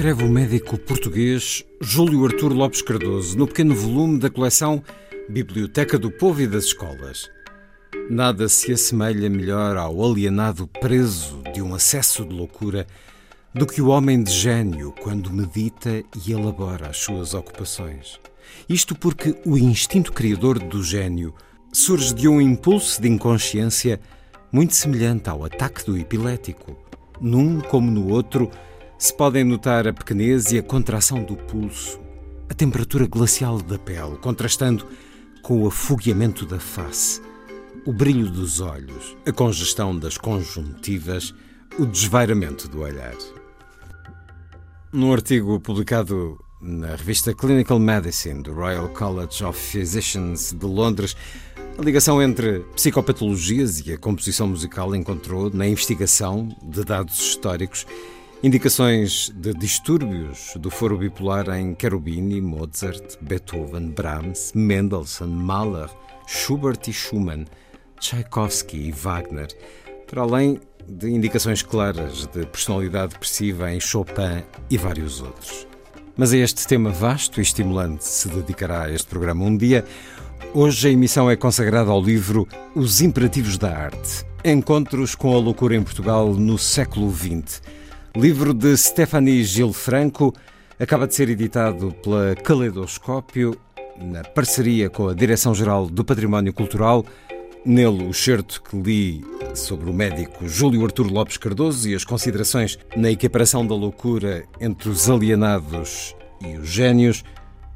Escreve o médico português Júlio Artur Lopes Cardoso no pequeno volume da coleção Biblioteca do Povo e das Escolas. Nada se assemelha melhor ao alienado preso de um acesso de loucura do que o homem de gênio quando medita e elabora as suas ocupações. Isto porque o instinto criador do gênio surge de um impulso de inconsciência muito semelhante ao ataque do epilético. Num como no outro, se podem notar a pequenez e a contração do pulso, a temperatura glacial da pele, contrastando com o afogueamento da face, o brilho dos olhos, a congestão das conjuntivas, o desvairamento do olhar. Num artigo publicado na revista Clinical Medicine do Royal College of Physicians de Londres, a ligação entre psicopatologias e a composição musical encontrou, na investigação de dados históricos, Indicações de distúrbios do foro bipolar em Cherubini, Mozart, Beethoven, Brahms, Mendelssohn, Mahler, Schubert e Schumann, Tchaikovsky e Wagner, para além de indicações claras de personalidade depressiva em Chopin e vários outros. Mas a este tema vasto e estimulante se dedicará este programa um dia. Hoje a emissão é consagrada ao livro Os Imperativos da Arte Encontros com a Loucura em Portugal no século XX Livro de Stephanie Gil Franco, acaba de ser editado pela Caleidoscópio, na parceria com a Direção-Geral do Património Cultural. Nele, o certo que li sobre o médico Júlio Artur Lopes Cardoso e as considerações na equiparação da loucura entre os alienados e os gênios.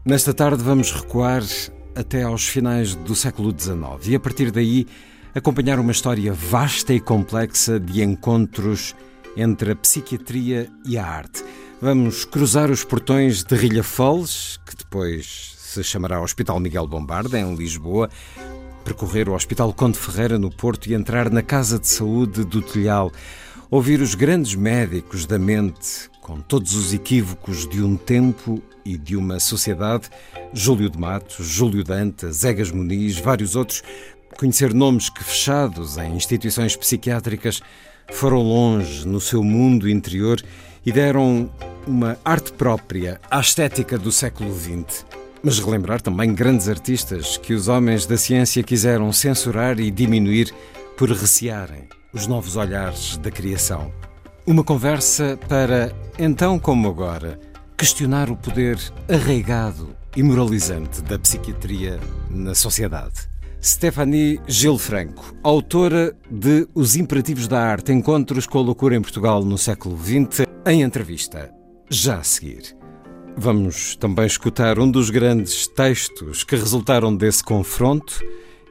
Nesta tarde, vamos recuar até aos finais do século XIX e, a partir daí, acompanhar uma história vasta e complexa de encontros entre a psiquiatria e a arte. Vamos cruzar os portões de Rilhafoles, que depois se chamará Hospital Miguel Bombarda, em Lisboa, percorrer o Hospital Conde Ferreira, no Porto, e entrar na Casa de Saúde do Telhal, ouvir os grandes médicos da mente, com todos os equívocos de um tempo e de uma sociedade, Júlio de Matos, Júlio Dantas, Egas Muniz, vários outros, conhecer nomes que, fechados em instituições psiquiátricas, foram longe no seu mundo interior e deram uma arte própria à estética do século XX. Mas relembrar também grandes artistas que os homens da ciência quiseram censurar e diminuir por recearem os novos olhares da criação. Uma conversa para, então como agora, questionar o poder arraigado e moralizante da psiquiatria na sociedade. Stephanie Gil Franco, autora de Os Imperativos da Arte, Encontros com a Loucura em Portugal no século XX, em entrevista, já a seguir. Vamos também escutar um dos grandes textos que resultaram desse confronto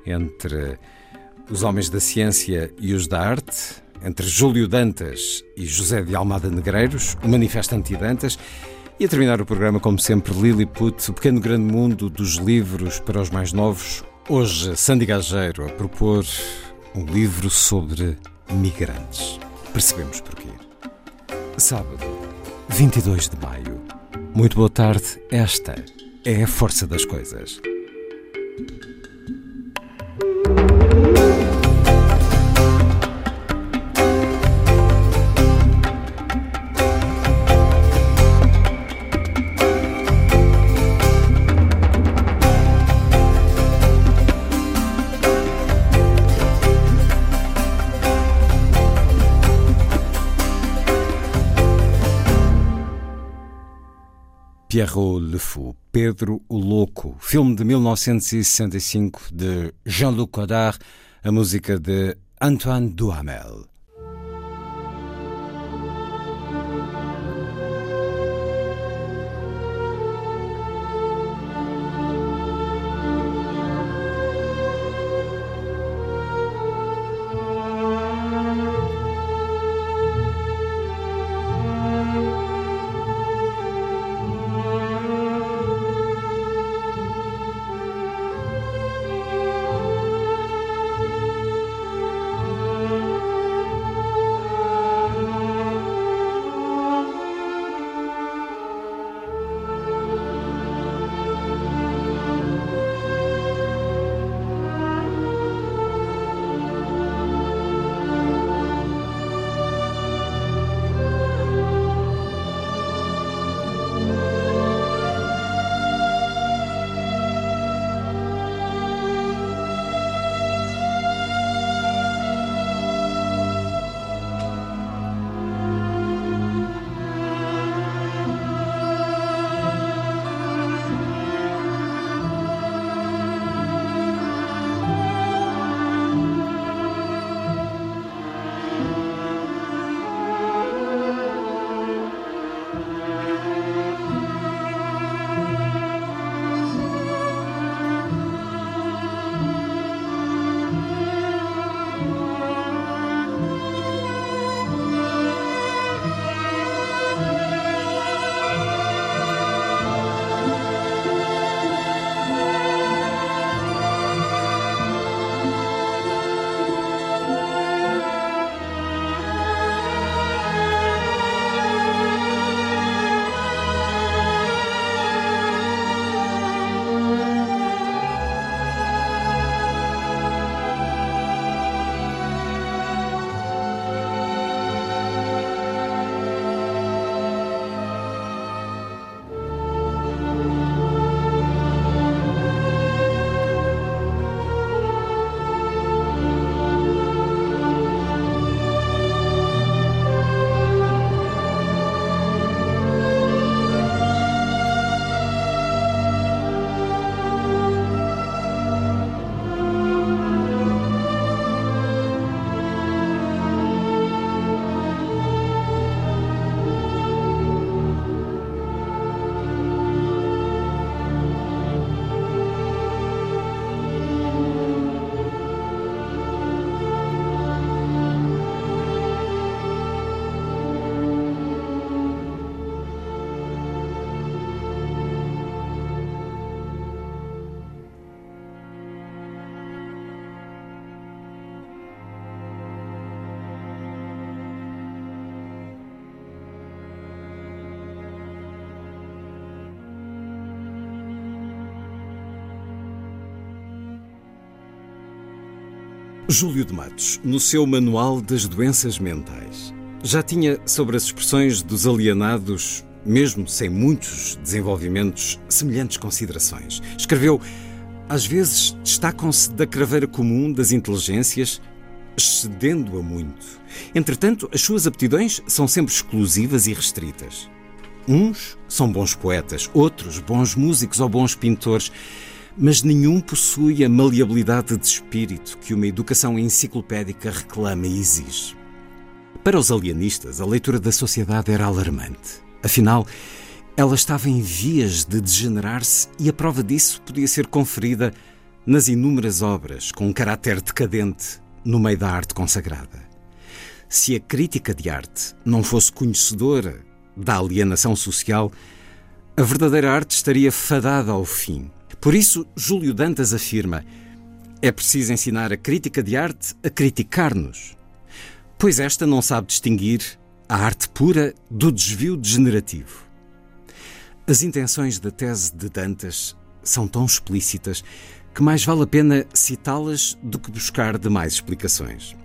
entre os homens da ciência e os da arte, entre Júlio Dantas e José de Almada Negreiros, o Manifesto Anti-Dantas, e a terminar o programa, como sempre, Lilliput, o pequeno grande mundo dos livros para os mais novos, Hoje, Sandy Gageiro a propor um livro sobre migrantes. Percebemos porquê. Sábado, 22 de maio. Muito boa tarde. Esta é a força das coisas. Pierrot Le Fou, Pedro o Louco, filme de 1965 de Jean-Luc Godard, a música de Antoine Duhamel. Júlio de Matos, no seu Manual das Doenças Mentais, já tinha sobre as expressões dos alienados, mesmo sem muitos desenvolvimentos, semelhantes considerações. Escreveu: às vezes destacam-se da craveira comum das inteligências, excedendo-a muito. Entretanto, as suas aptidões são sempre exclusivas e restritas. Uns são bons poetas, outros bons músicos ou bons pintores mas nenhum possui a maleabilidade de espírito que uma educação enciclopédica reclama e exige. Para os alienistas, a leitura da sociedade era alarmante. Afinal, ela estava em vias de degenerar-se e a prova disso podia ser conferida nas inúmeras obras com um caráter decadente no meio da arte consagrada. Se a crítica de arte não fosse conhecedora da alienação social, a verdadeira arte estaria fadada ao fim por isso, Júlio Dantas afirma: é preciso ensinar a crítica de arte a criticar-nos, pois esta não sabe distinguir a arte pura do desvio degenerativo. As intenções da tese de Dantas são tão explícitas que mais vale a pena citá-las do que buscar demais explicações.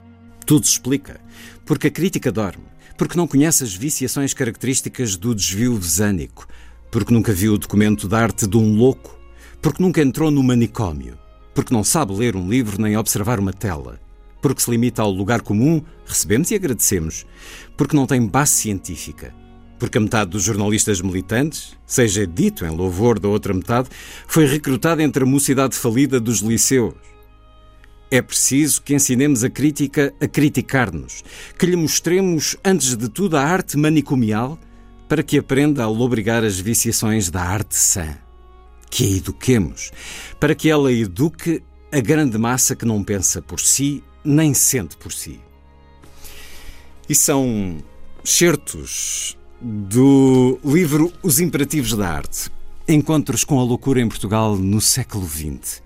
Tudo se explica, porque a crítica dorme, porque não conhece as viciações características do desvio vesânico, porque nunca viu o documento de arte de um louco porque nunca entrou no manicômio, porque não sabe ler um livro nem observar uma tela, porque se limita ao lugar comum, recebemos e agradecemos, porque não tem base científica, porque a metade dos jornalistas militantes, seja dito em louvor da outra metade, foi recrutada entre a mocidade falida dos liceus. É preciso que ensinemos a crítica a criticar-nos, que lhe mostremos, antes de tudo, a arte manicomial, para que aprenda a lobrigar as viciações da arte sã. Que a eduquemos, para que ela eduque a grande massa que não pensa por si, nem sente por si. E são certos do livro Os Imperativos da Arte. Encontros com a loucura em Portugal no século XX.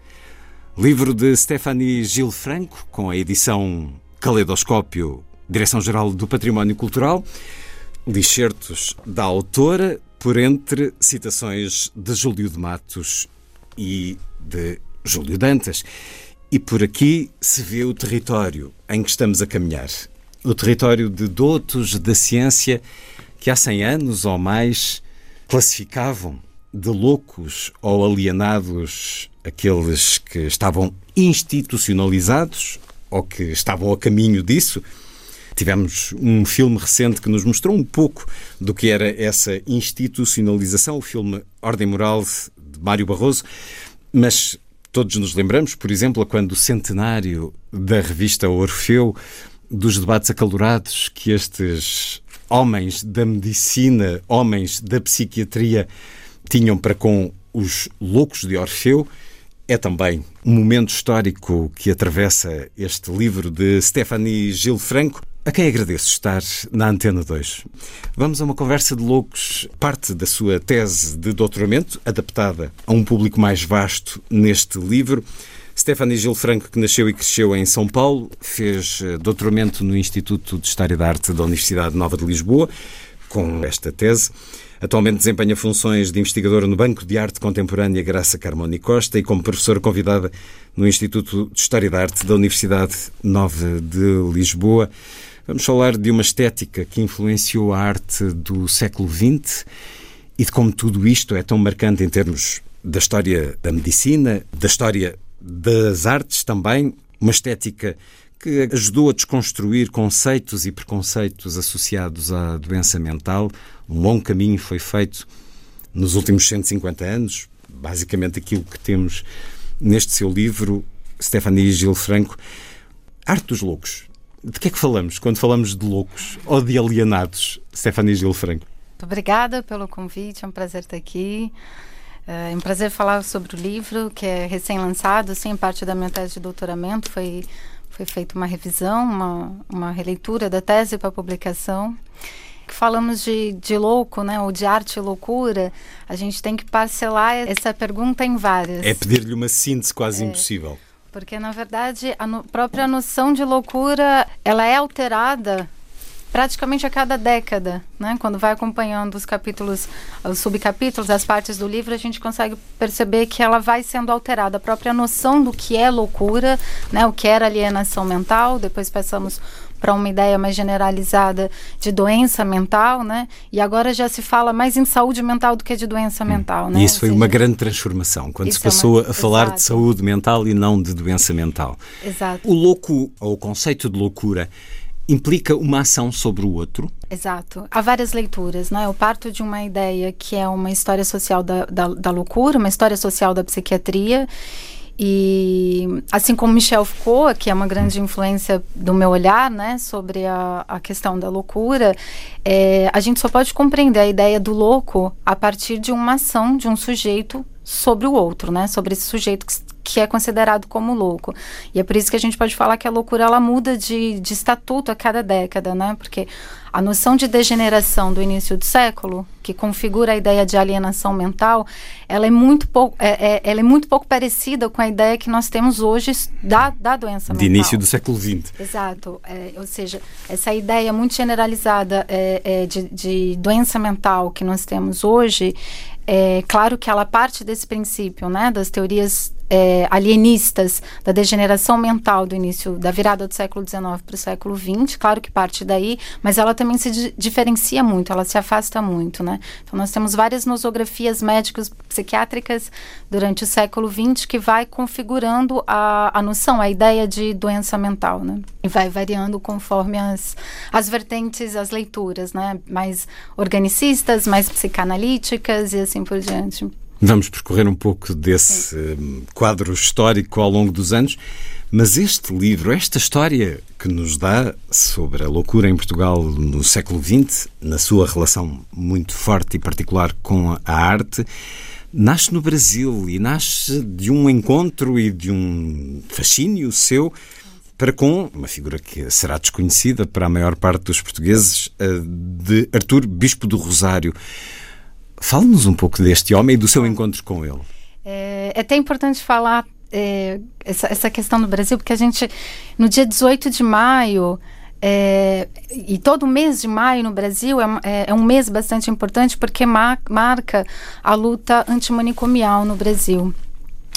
Livro de Stephanie Gil Franco, com a edição Caleidoscópio, Direção-Geral do Património Cultural. Lixertos da autora, por entre citações de Júlio de Matos e de Júlio Dantas. E por aqui se vê o território em que estamos a caminhar. O território de doutos da ciência que há 100 anos ou mais classificavam de loucos ou alienados aqueles que estavam institucionalizados ou que estavam a caminho disso. Tivemos um filme recente que nos mostrou um pouco do que era essa institucionalização, o filme Ordem Moral de Mário Barroso, mas todos nos lembramos, por exemplo, quando o centenário da revista Orfeu, dos debates acalorados que estes homens da medicina, homens da psiquiatria tinham para com os loucos de Orfeu. É também um momento histórico que atravessa este livro de Stephanie Gil Franco, a quem agradeço estar na Antena 2. Vamos a uma conversa de loucos, parte da sua tese de doutoramento, adaptada a um público mais vasto neste livro. Stephanie Gil Franco, que nasceu e cresceu em São Paulo, fez eh, doutoramento no Instituto de História da Arte da Universidade Nova de Lisboa, com esta tese. Atualmente desempenha funções de investigadora no Banco de Arte Contemporânea Graça Carmoni Costa e como professora convidada no Instituto de História da Arte da Universidade Nova de Lisboa. Vamos falar de uma estética que influenciou a arte do século XX e de como tudo isto é tão marcante em termos da história da medicina, da história das artes também, uma estética que ajudou a desconstruir conceitos e preconceitos associados à doença mental. Um longo caminho foi feito nos últimos 150 anos, basicamente aquilo que temos neste seu livro, Stephanie Gil Franco. Arte dos loucos. De que é que falamos quando falamos de loucos ou de alienados, Stephanie Gil Franco? Muito obrigada pelo convite, é um prazer estar aqui. É um prazer falar sobre o livro, que é recém-lançado, sim, parte da minha tese de doutoramento. Foi, foi feita uma revisão, uma, uma releitura da tese para publicação. Falamos de, de louco, né, ou de arte e loucura, a gente tem que parcelar essa pergunta em várias. É pedir-lhe uma síntese quase é. impossível. Porque, na verdade, a no, própria noção de loucura, ela é alterada praticamente a cada década, né? Quando vai acompanhando os capítulos, os subcapítulos, as partes do livro, a gente consegue perceber que ela vai sendo alterada. A própria noção do que é loucura, né? O que era alienação mental, depois passamos para uma ideia mais generalizada de doença mental, né? E agora já se fala mais em saúde mental do que de doença hum. mental, né? E isso foi seja, uma grande transformação, quando se passou é uma... a falar Exato. de saúde mental e não de doença mental. Exato. O louco, ou o conceito de loucura, implica uma ação sobre o outro? Exato. Há várias leituras, né? Eu parto de uma ideia que é uma história social da, da, da loucura, uma história social da psiquiatria. E assim como Michel Foucault, que é uma grande influência do meu olhar, né, sobre a, a questão da loucura, é, a gente só pode compreender a ideia do louco a partir de uma ação de um sujeito sobre o outro, né, sobre esse sujeito que, que é considerado como louco. E é por isso que a gente pode falar que a loucura ela muda de, de estatuto a cada década, né? Porque a noção de degeneração do início do século, que configura a ideia de alienação mental, ela é muito pouco, é, é, ela é muito pouco parecida com a ideia que nós temos hoje da, da doença mental. De início do século XX. Exato. É, ou seja, essa ideia muito generalizada é, é, de, de doença mental que nós temos hoje, é claro que ela parte desse princípio, né, das teorias é, alienistas da degeneração mental do início da virada do século XIX para o século XX, claro que parte daí, mas ela também se di diferencia muito, ela se afasta muito, né? Então nós temos várias nosografias médicas psiquiátricas durante o século XX que vai configurando a, a noção, a ideia de doença mental, né? E vai variando conforme as, as vertentes, as leituras, né? Mais organicistas, mais psicanalíticas e assim por diante. Vamos percorrer um pouco desse Sim. quadro histórico ao longo dos anos. Mas este livro, esta história que nos dá sobre a loucura em Portugal no século XX, na sua relação muito forte e particular com a arte, nasce no Brasil e nasce de um encontro e de um fascínio seu para com uma figura que será desconhecida para a maior parte dos portugueses, de Artur Bispo do Rosário. Fale-nos um pouco deste homem e do seu encontro com ele. É, é até importante falar é, essa, essa questão no Brasil, porque a gente, no dia 18 de maio, é, e todo mês de maio no Brasil é, é, é um mês bastante importante porque mar, marca a luta antimanicomial no Brasil.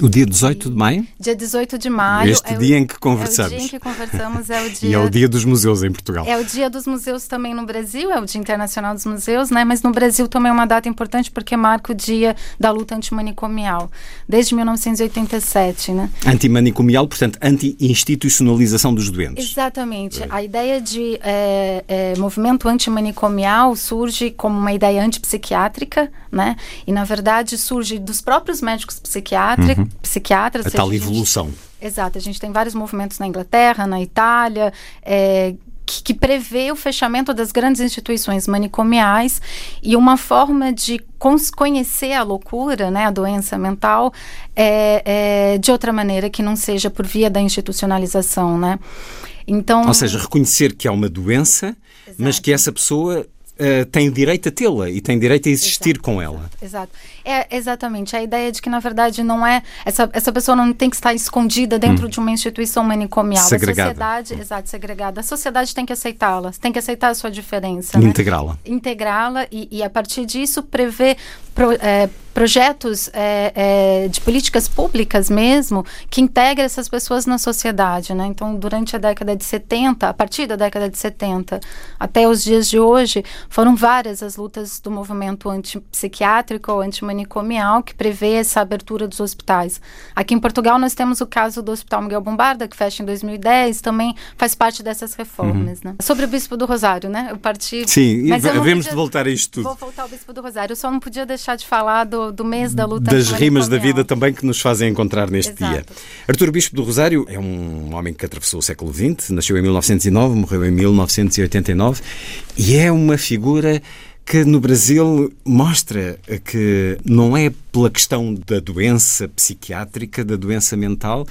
O dia 18 de maio? Dia 18 de maio. Este é dia o, em que conversamos. É o dia em que conversamos, é o dia... e é o dia dos museus em Portugal. É o dia dos museus também no Brasil, é o dia internacional dos museus, né? Mas no Brasil também é uma data importante porque marca o dia da luta antimanicomial, desde 1987, né? Antimanicomial, portanto, anti-institucionalização dos doentes. Exatamente. É. A ideia de é, é, movimento antimanicomial surge como uma ideia antipsiquiátrica, né? E, na verdade, surge dos próprios médicos psiquiátricos, uhum psiquiatras. A tal evolução. Gente, exato, a gente tem vários movimentos na Inglaterra, na Itália, é, que, que, prevê o fechamento das grandes instituições manicomiais e uma forma de conhecer a loucura, né, a doença mental, é, é, de outra maneira que não seja por via da institucionalização, né? Então, ou seja, reconhecer que há uma doença, Exato. mas que essa pessoa Uh, tem direito a tê-la e tem direito a existir exato, com ela. Exato. É exatamente a ideia de que na verdade não é essa, essa pessoa não tem que estar escondida dentro hum. de uma instituição manicomial. Segregada. A sociedade, hum. exato, segregada. A sociedade tem que aceitá-la, tem que aceitar a sua diferença, né? integrá-la, integrá-la e, e, a partir disso prever pro, é, projetos é, é, de políticas públicas mesmo que integrem essas pessoas na sociedade, né? Então, durante a década de 70, a partir da década de 70 até os dias de hoje, foram várias as lutas do movimento antipsiquiátrico ou antimanicomial que prevê essa abertura dos hospitais. Aqui em Portugal nós temos o caso do Hospital Miguel Bombarda, que fecha em 2010, também faz parte dessas reformas, uhum. né? Sobre o Bispo do Rosário, né? Eu parti... Sim, mas havemos de voltar a isto tudo. Vou voltar ao Bispo do Rosário. Eu só não podia deixar de falar do do, mês da luta Das rimas da vida também que nos fazem encontrar neste Exato. dia. Artur Bispo do Rosário é um homem que atravessou o século XX, nasceu em 1909, morreu em 1989 e é uma figura que no Brasil mostra que não é pela questão da doença psiquiátrica, da doença mental,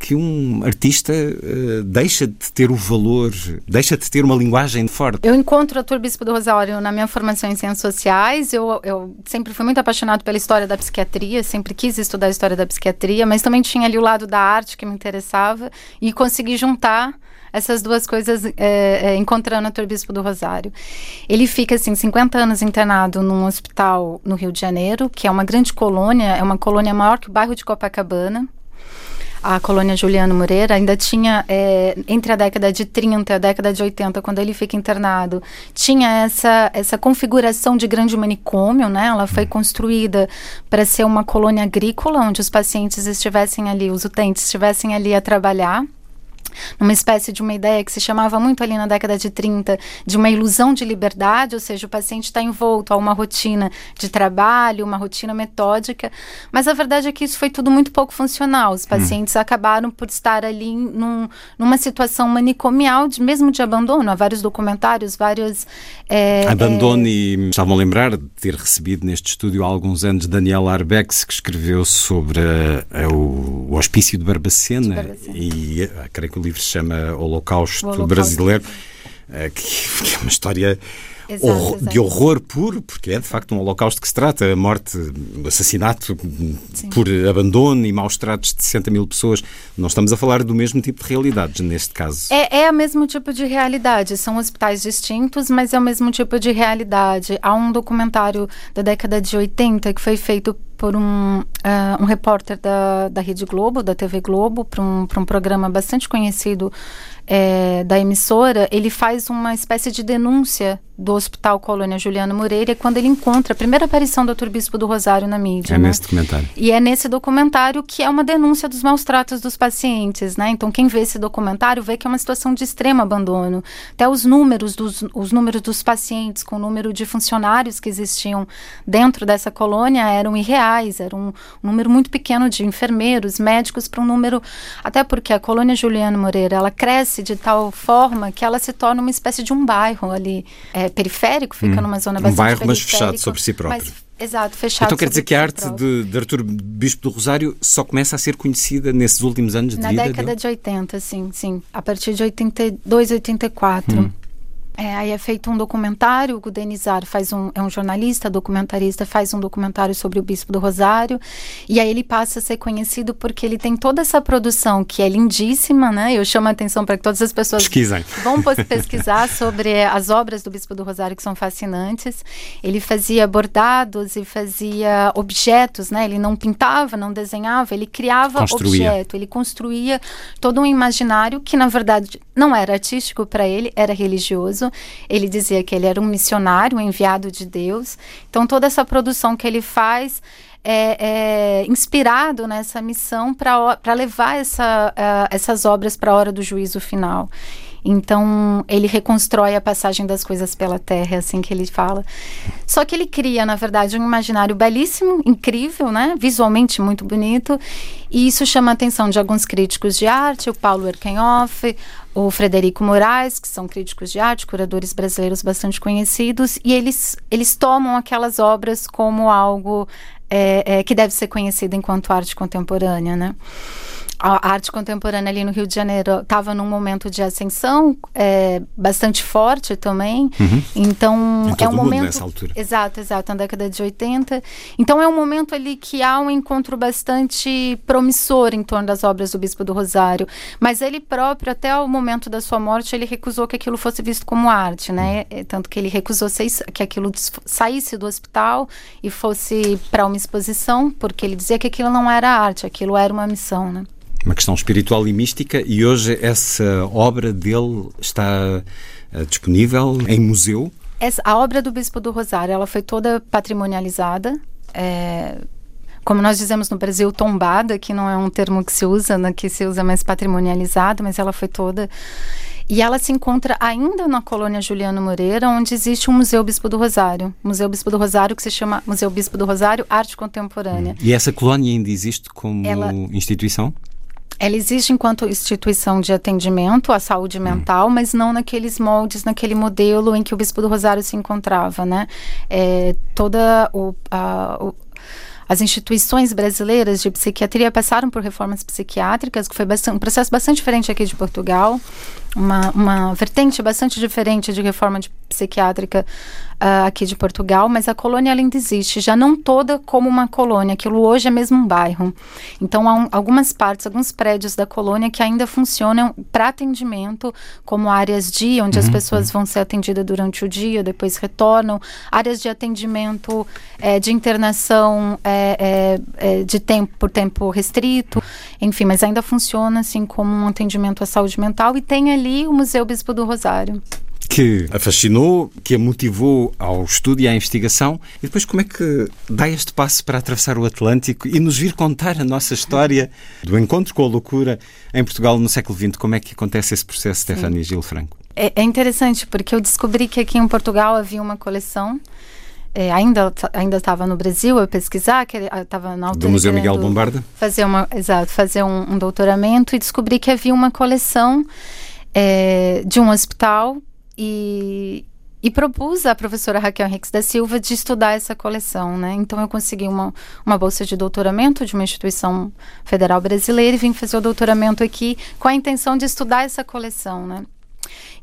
que um artista uh, deixa de ter o valor, deixa de ter uma linguagem forte. Eu encontro o Arthur Bispo do Rosário na minha formação em ciências sociais. Eu, eu sempre fui muito apaixonado pela história da psiquiatria, sempre quis estudar a história da psiquiatria, mas também tinha ali o lado da arte que me interessava e consegui juntar essas duas coisas é, é, encontrando o Bispo do Rosário. Ele fica, assim, 50 anos internado num hospital no Rio de Janeiro, que é uma grande colônia, é uma colônia maior que o bairro de Copacabana, a colônia Juliano Moreira ainda tinha, é, entre a década de 30 e a década de 80, quando ele fica internado, tinha essa, essa configuração de grande manicômio, né? Ela foi construída para ser uma colônia agrícola, onde os pacientes estivessem ali, os utentes estivessem ali a trabalhar numa espécie de uma ideia que se chamava muito ali na década de 30 de uma ilusão de liberdade, ou seja, o paciente está envolto a uma rotina de trabalho, uma rotina metódica, mas a verdade é que isso foi tudo muito pouco funcional. Os hum. pacientes hum. acabaram por estar ali num, numa situação manicomial, de, mesmo de abandono. Há vários documentários, vários. É, abandono, é... e estavam a lembrar de ter recebido neste estúdio há alguns anos Daniel Arbex, que escreveu sobre uh, o, o hospício de Barbacena, de Barbacena. e uh, creio que o livro se chama Holocausto, Holocausto. Brasileiro, eh, que, que é uma história Exato, horror, exato. de horror puro, porque é de facto um holocausto que se trata, a morte, o assassinato Sim. por abandono e maus tratos de 60 mil pessoas. Não estamos a falar do mesmo tipo de realidades neste caso. É, é o mesmo tipo de realidade, são hospitais distintos, mas é o mesmo tipo de realidade. Há um documentário da década de 80 que foi feito por um, uh, um repórter da, da Rede Globo, da TV Globo, para um, um programa bastante conhecido é, da emissora, ele faz uma espécie de denúncia do Hospital Colônia Juliano Moreira quando ele encontra a primeira aparição do. Bispo do Rosário na mídia. É né? nesse documentário. E é nesse documentário que é uma denúncia dos maus tratos dos pacientes, né? Então quem vê esse documentário vê que é uma situação de extremo abandono. Até os números dos, os números dos pacientes com o número de funcionários que existiam dentro dessa colônia eram irreais, era um, um número muito pequeno de enfermeiros, médicos para um número até porque a colônia Juliano Moreira, ela cresce de tal forma que ela se torna uma espécie de um bairro ali. É, periférico, fica hum. numa zona bastante Um bairro, mas fechado sobre si próprio. Mas, exato, fechado Então quer dizer que a arte próprio. de, de Artur Bispo do Rosário só começa a ser conhecida nesses últimos anos de Na vida década dele? de 80, sim, sim. A partir de 82, 84. Hum. É, aí é feito um documentário, o Denizar faz um, é um jornalista, documentarista, faz um documentário sobre o Bispo do Rosário, e aí ele passa a ser conhecido porque ele tem toda essa produção que é lindíssima, né? Eu chamo a atenção para que todas as pessoas Pesquisem. vão pesquisar sobre as obras do Bispo do Rosário que são fascinantes. Ele fazia bordados e fazia objetos, né? Ele não pintava, não desenhava, ele criava Construía. objeto, ele construía todo um imaginário que na verdade não era artístico para ele, era religioso. Ele dizia que ele era um missionário, um enviado de Deus. Então, toda essa produção que ele faz é, é inspirado nessa missão para levar essa, uh, essas obras para a hora do juízo final. Então, ele reconstrói a passagem das coisas pela terra, é assim que ele fala. Só que ele cria, na verdade, um imaginário belíssimo, incrível, né? Visualmente muito bonito. E isso chama a atenção de alguns críticos de arte, o Paulo Erkenhoff, o Frederico Moraes, que são críticos de arte, curadores brasileiros bastante conhecidos, e eles, eles tomam aquelas obras como algo é, é, que deve ser conhecido enquanto arte contemporânea, né? A arte contemporânea ali no Rio de Janeiro estava num momento de ascensão é, bastante forte também. Uhum. Então é um momento nessa altura. Exato, exato, na década de 80. Então é um momento ali que há um encontro bastante promissor em torno das obras do Bispo do Rosário, mas ele próprio até o momento da sua morte ele recusou que aquilo fosse visto como arte, né? Uhum. Tanto que ele recusou que aquilo saísse do hospital e fosse para uma exposição, porque ele dizia que aquilo não era arte, aquilo era uma missão, né? Uma questão espiritual e mística, e hoje essa obra dele está uh, disponível em museu. Essa, a obra do Bispo do Rosário, ela foi toda patrimonializada. É, como nós dizemos no Brasil, tombada, que não é um termo que se usa, né, que se usa mais patrimonializado, mas ela foi toda. E ela se encontra ainda na colônia Juliano Moreira, onde existe um Museu Bispo do Rosário. Museu Bispo do Rosário, que se chama Museu Bispo do Rosário Arte Contemporânea. Hum. E essa colônia ainda existe como ela, instituição? Ela existe enquanto instituição de atendimento à saúde mental, hum. mas não naqueles moldes, naquele modelo em que o Bispo do Rosário se encontrava, né? É, toda o, a, o as instituições brasileiras de psiquiatria passaram por reformas psiquiátricas, que foi bastante, um processo bastante diferente aqui de Portugal, uma, uma vertente bastante diferente de reforma de psiquiátrica uh, aqui de Portugal, mas a colônia ainda existe, já não toda como uma colônia, aquilo hoje é mesmo um bairro. Então, há um, algumas partes, alguns prédios da colônia que ainda funcionam para atendimento, como áreas dia, onde uhum, as pessoas uhum. vão ser atendidas durante o dia, depois retornam, áreas de atendimento, é, de internação é, é, de tempo por tempo restrito, enfim, mas ainda funciona assim como um atendimento à saúde mental e tem ali o Museu Bispo do Rosário que a fascinou, que a motivou ao estudo e à investigação. E depois, como é que dá este passo para atravessar o Atlântico e nos vir contar a nossa história do encontro com a loucura em Portugal no século XX? Como é que acontece esse processo, Stefania Gil Franco? É, é interessante, porque eu descobri que aqui em Portugal havia uma coleção é, ainda ainda estava no Brasil a pesquisar que estava na altura do Museu Miguel Bombarda fazer uma exato fazer um, um, doutoramento e descobri que havia uma coleção é, de um hospital e, e propus à professora Raquel Henriques da Silva de estudar essa coleção, né? Então eu consegui uma, uma bolsa de doutoramento de uma instituição federal brasileira e vim fazer o doutoramento aqui com a intenção de estudar essa coleção, né?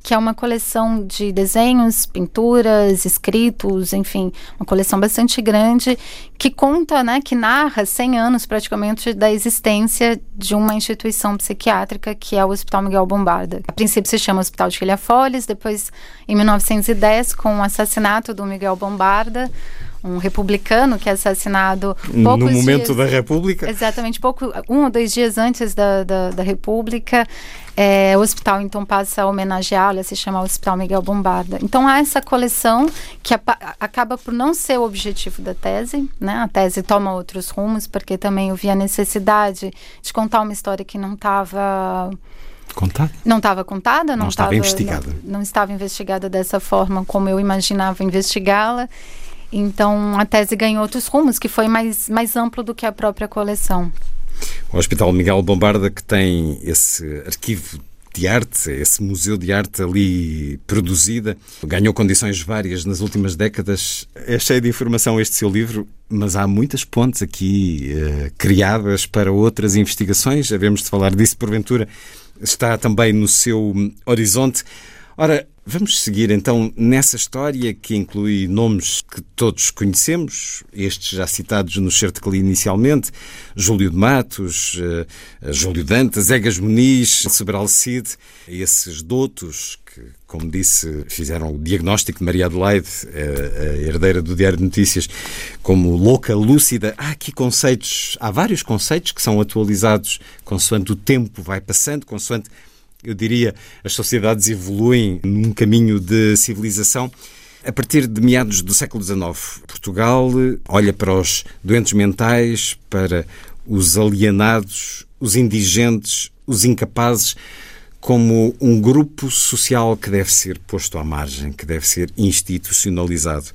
Que é uma coleção de desenhos, pinturas, escritos, enfim, uma coleção bastante grande que conta, né, que narra 100 anos praticamente da existência de uma instituição psiquiátrica que é o Hospital Miguel Bombarda. A princípio se chama Hospital de Folhas, depois em 1910 com o assassinato do Miguel Bombarda, um republicano que é assassinado no momento dias, da República. Exatamente, pouco, um ou dois dias antes da, da, da República. É, o hospital então passa a homenageá-lo, se chama Hospital Miguel Bombarda. Então há essa coleção que a, acaba por não ser o objetivo da tese, né? A tese toma outros rumos, porque também eu vi a necessidade de contar uma história que não estava contada? Não estava contada, não, não estava investigada. Não, não, estava investigada dessa forma como eu imaginava investigá-la. Então a tese ganhou outros rumos, que foi mais, mais amplo do que a própria coleção. O Hospital Miguel Bombarda, que tem esse arquivo de arte, esse museu de arte ali produzida, ganhou condições várias nas últimas décadas. É cheio de informação este seu livro, mas há muitas pontes aqui eh, criadas para outras investigações. Havemos de falar disso porventura. Está também no seu horizonte. Ora, vamos seguir então nessa história que inclui nomes que todos conhecemos, estes já citados no certo que li inicialmente, Júlio de Matos, uh, Júlio Dantas, Egas Muniz, Sobral Cid, esses doutos que, como disse, fizeram o diagnóstico de Maria Adelaide, a, a herdeira do Diário de Notícias, como louca, lúcida. Há aqui conceitos, há vários conceitos que são atualizados consoante o tempo vai passando, consoante eu diria, as sociedades evoluem num caminho de civilização. A partir de meados do século XIX, Portugal olha para os doentes mentais, para os alienados, os indigentes, os incapazes, como um grupo social que deve ser posto à margem, que deve ser institucionalizado.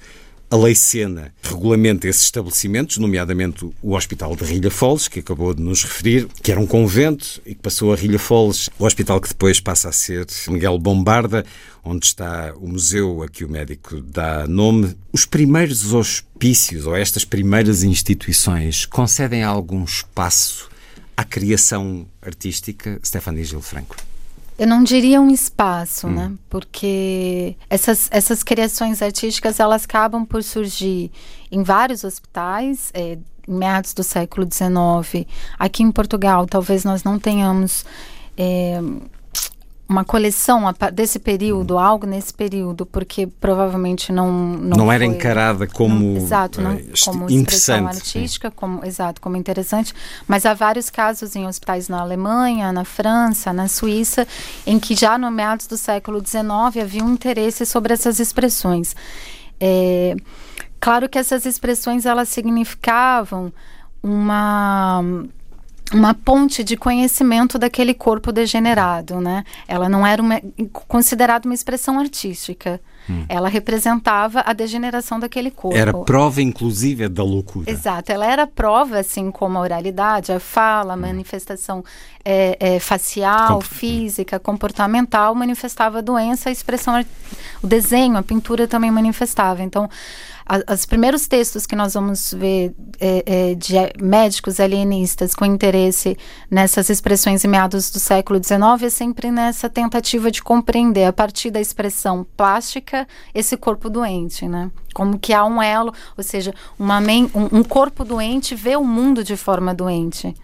A Lei Sena regulamenta esses estabelecimentos, nomeadamente o Hospital de Rilha Foles, que acabou de nos referir, que era um convento e que passou a Rilha Foles, o hospital que depois passa a ser Miguel Bombarda, onde está o museu a que o médico dá nome. Os primeiros hospícios, ou estas primeiras instituições, concedem algum espaço à criação artística? Stephanie Gil Franco. Eu não diria um espaço, hum. né? Porque essas, essas criações artísticas elas acabam por surgir em vários hospitais, é, em meados do século XIX. Aqui em Portugal, talvez nós não tenhamos é, uma coleção desse período, algo nesse período, porque provavelmente não não, não era encarada como não, exato, não, eh, como expressão artística, como exato, como interessante, mas há vários casos em hospitais na Alemanha, na França, na Suíça, em que já no meados do século XIX havia um interesse sobre essas expressões. É, claro que essas expressões elas significavam uma uma ponte de conhecimento daquele corpo degenerado, né? Ela não era uma, considerada uma expressão artística. Hum. Ela representava a degeneração daquele corpo. Era prova, inclusive, da loucura. Exato. Ela era prova, assim como a oralidade, a fala, a hum. manifestação é, é, facial, física, comportamental, manifestava a doença, a expressão, o desenho, a pintura também manifestava. Então, os primeiros textos que nós vamos ver é, é, de médicos alienistas com interesse nessas expressões em meados do século XIX é sempre nessa tentativa de compreender, a partir da expressão plástica, esse corpo doente, né? Como que há um elo, ou seja, uma, um, um corpo doente vê o mundo de forma doente.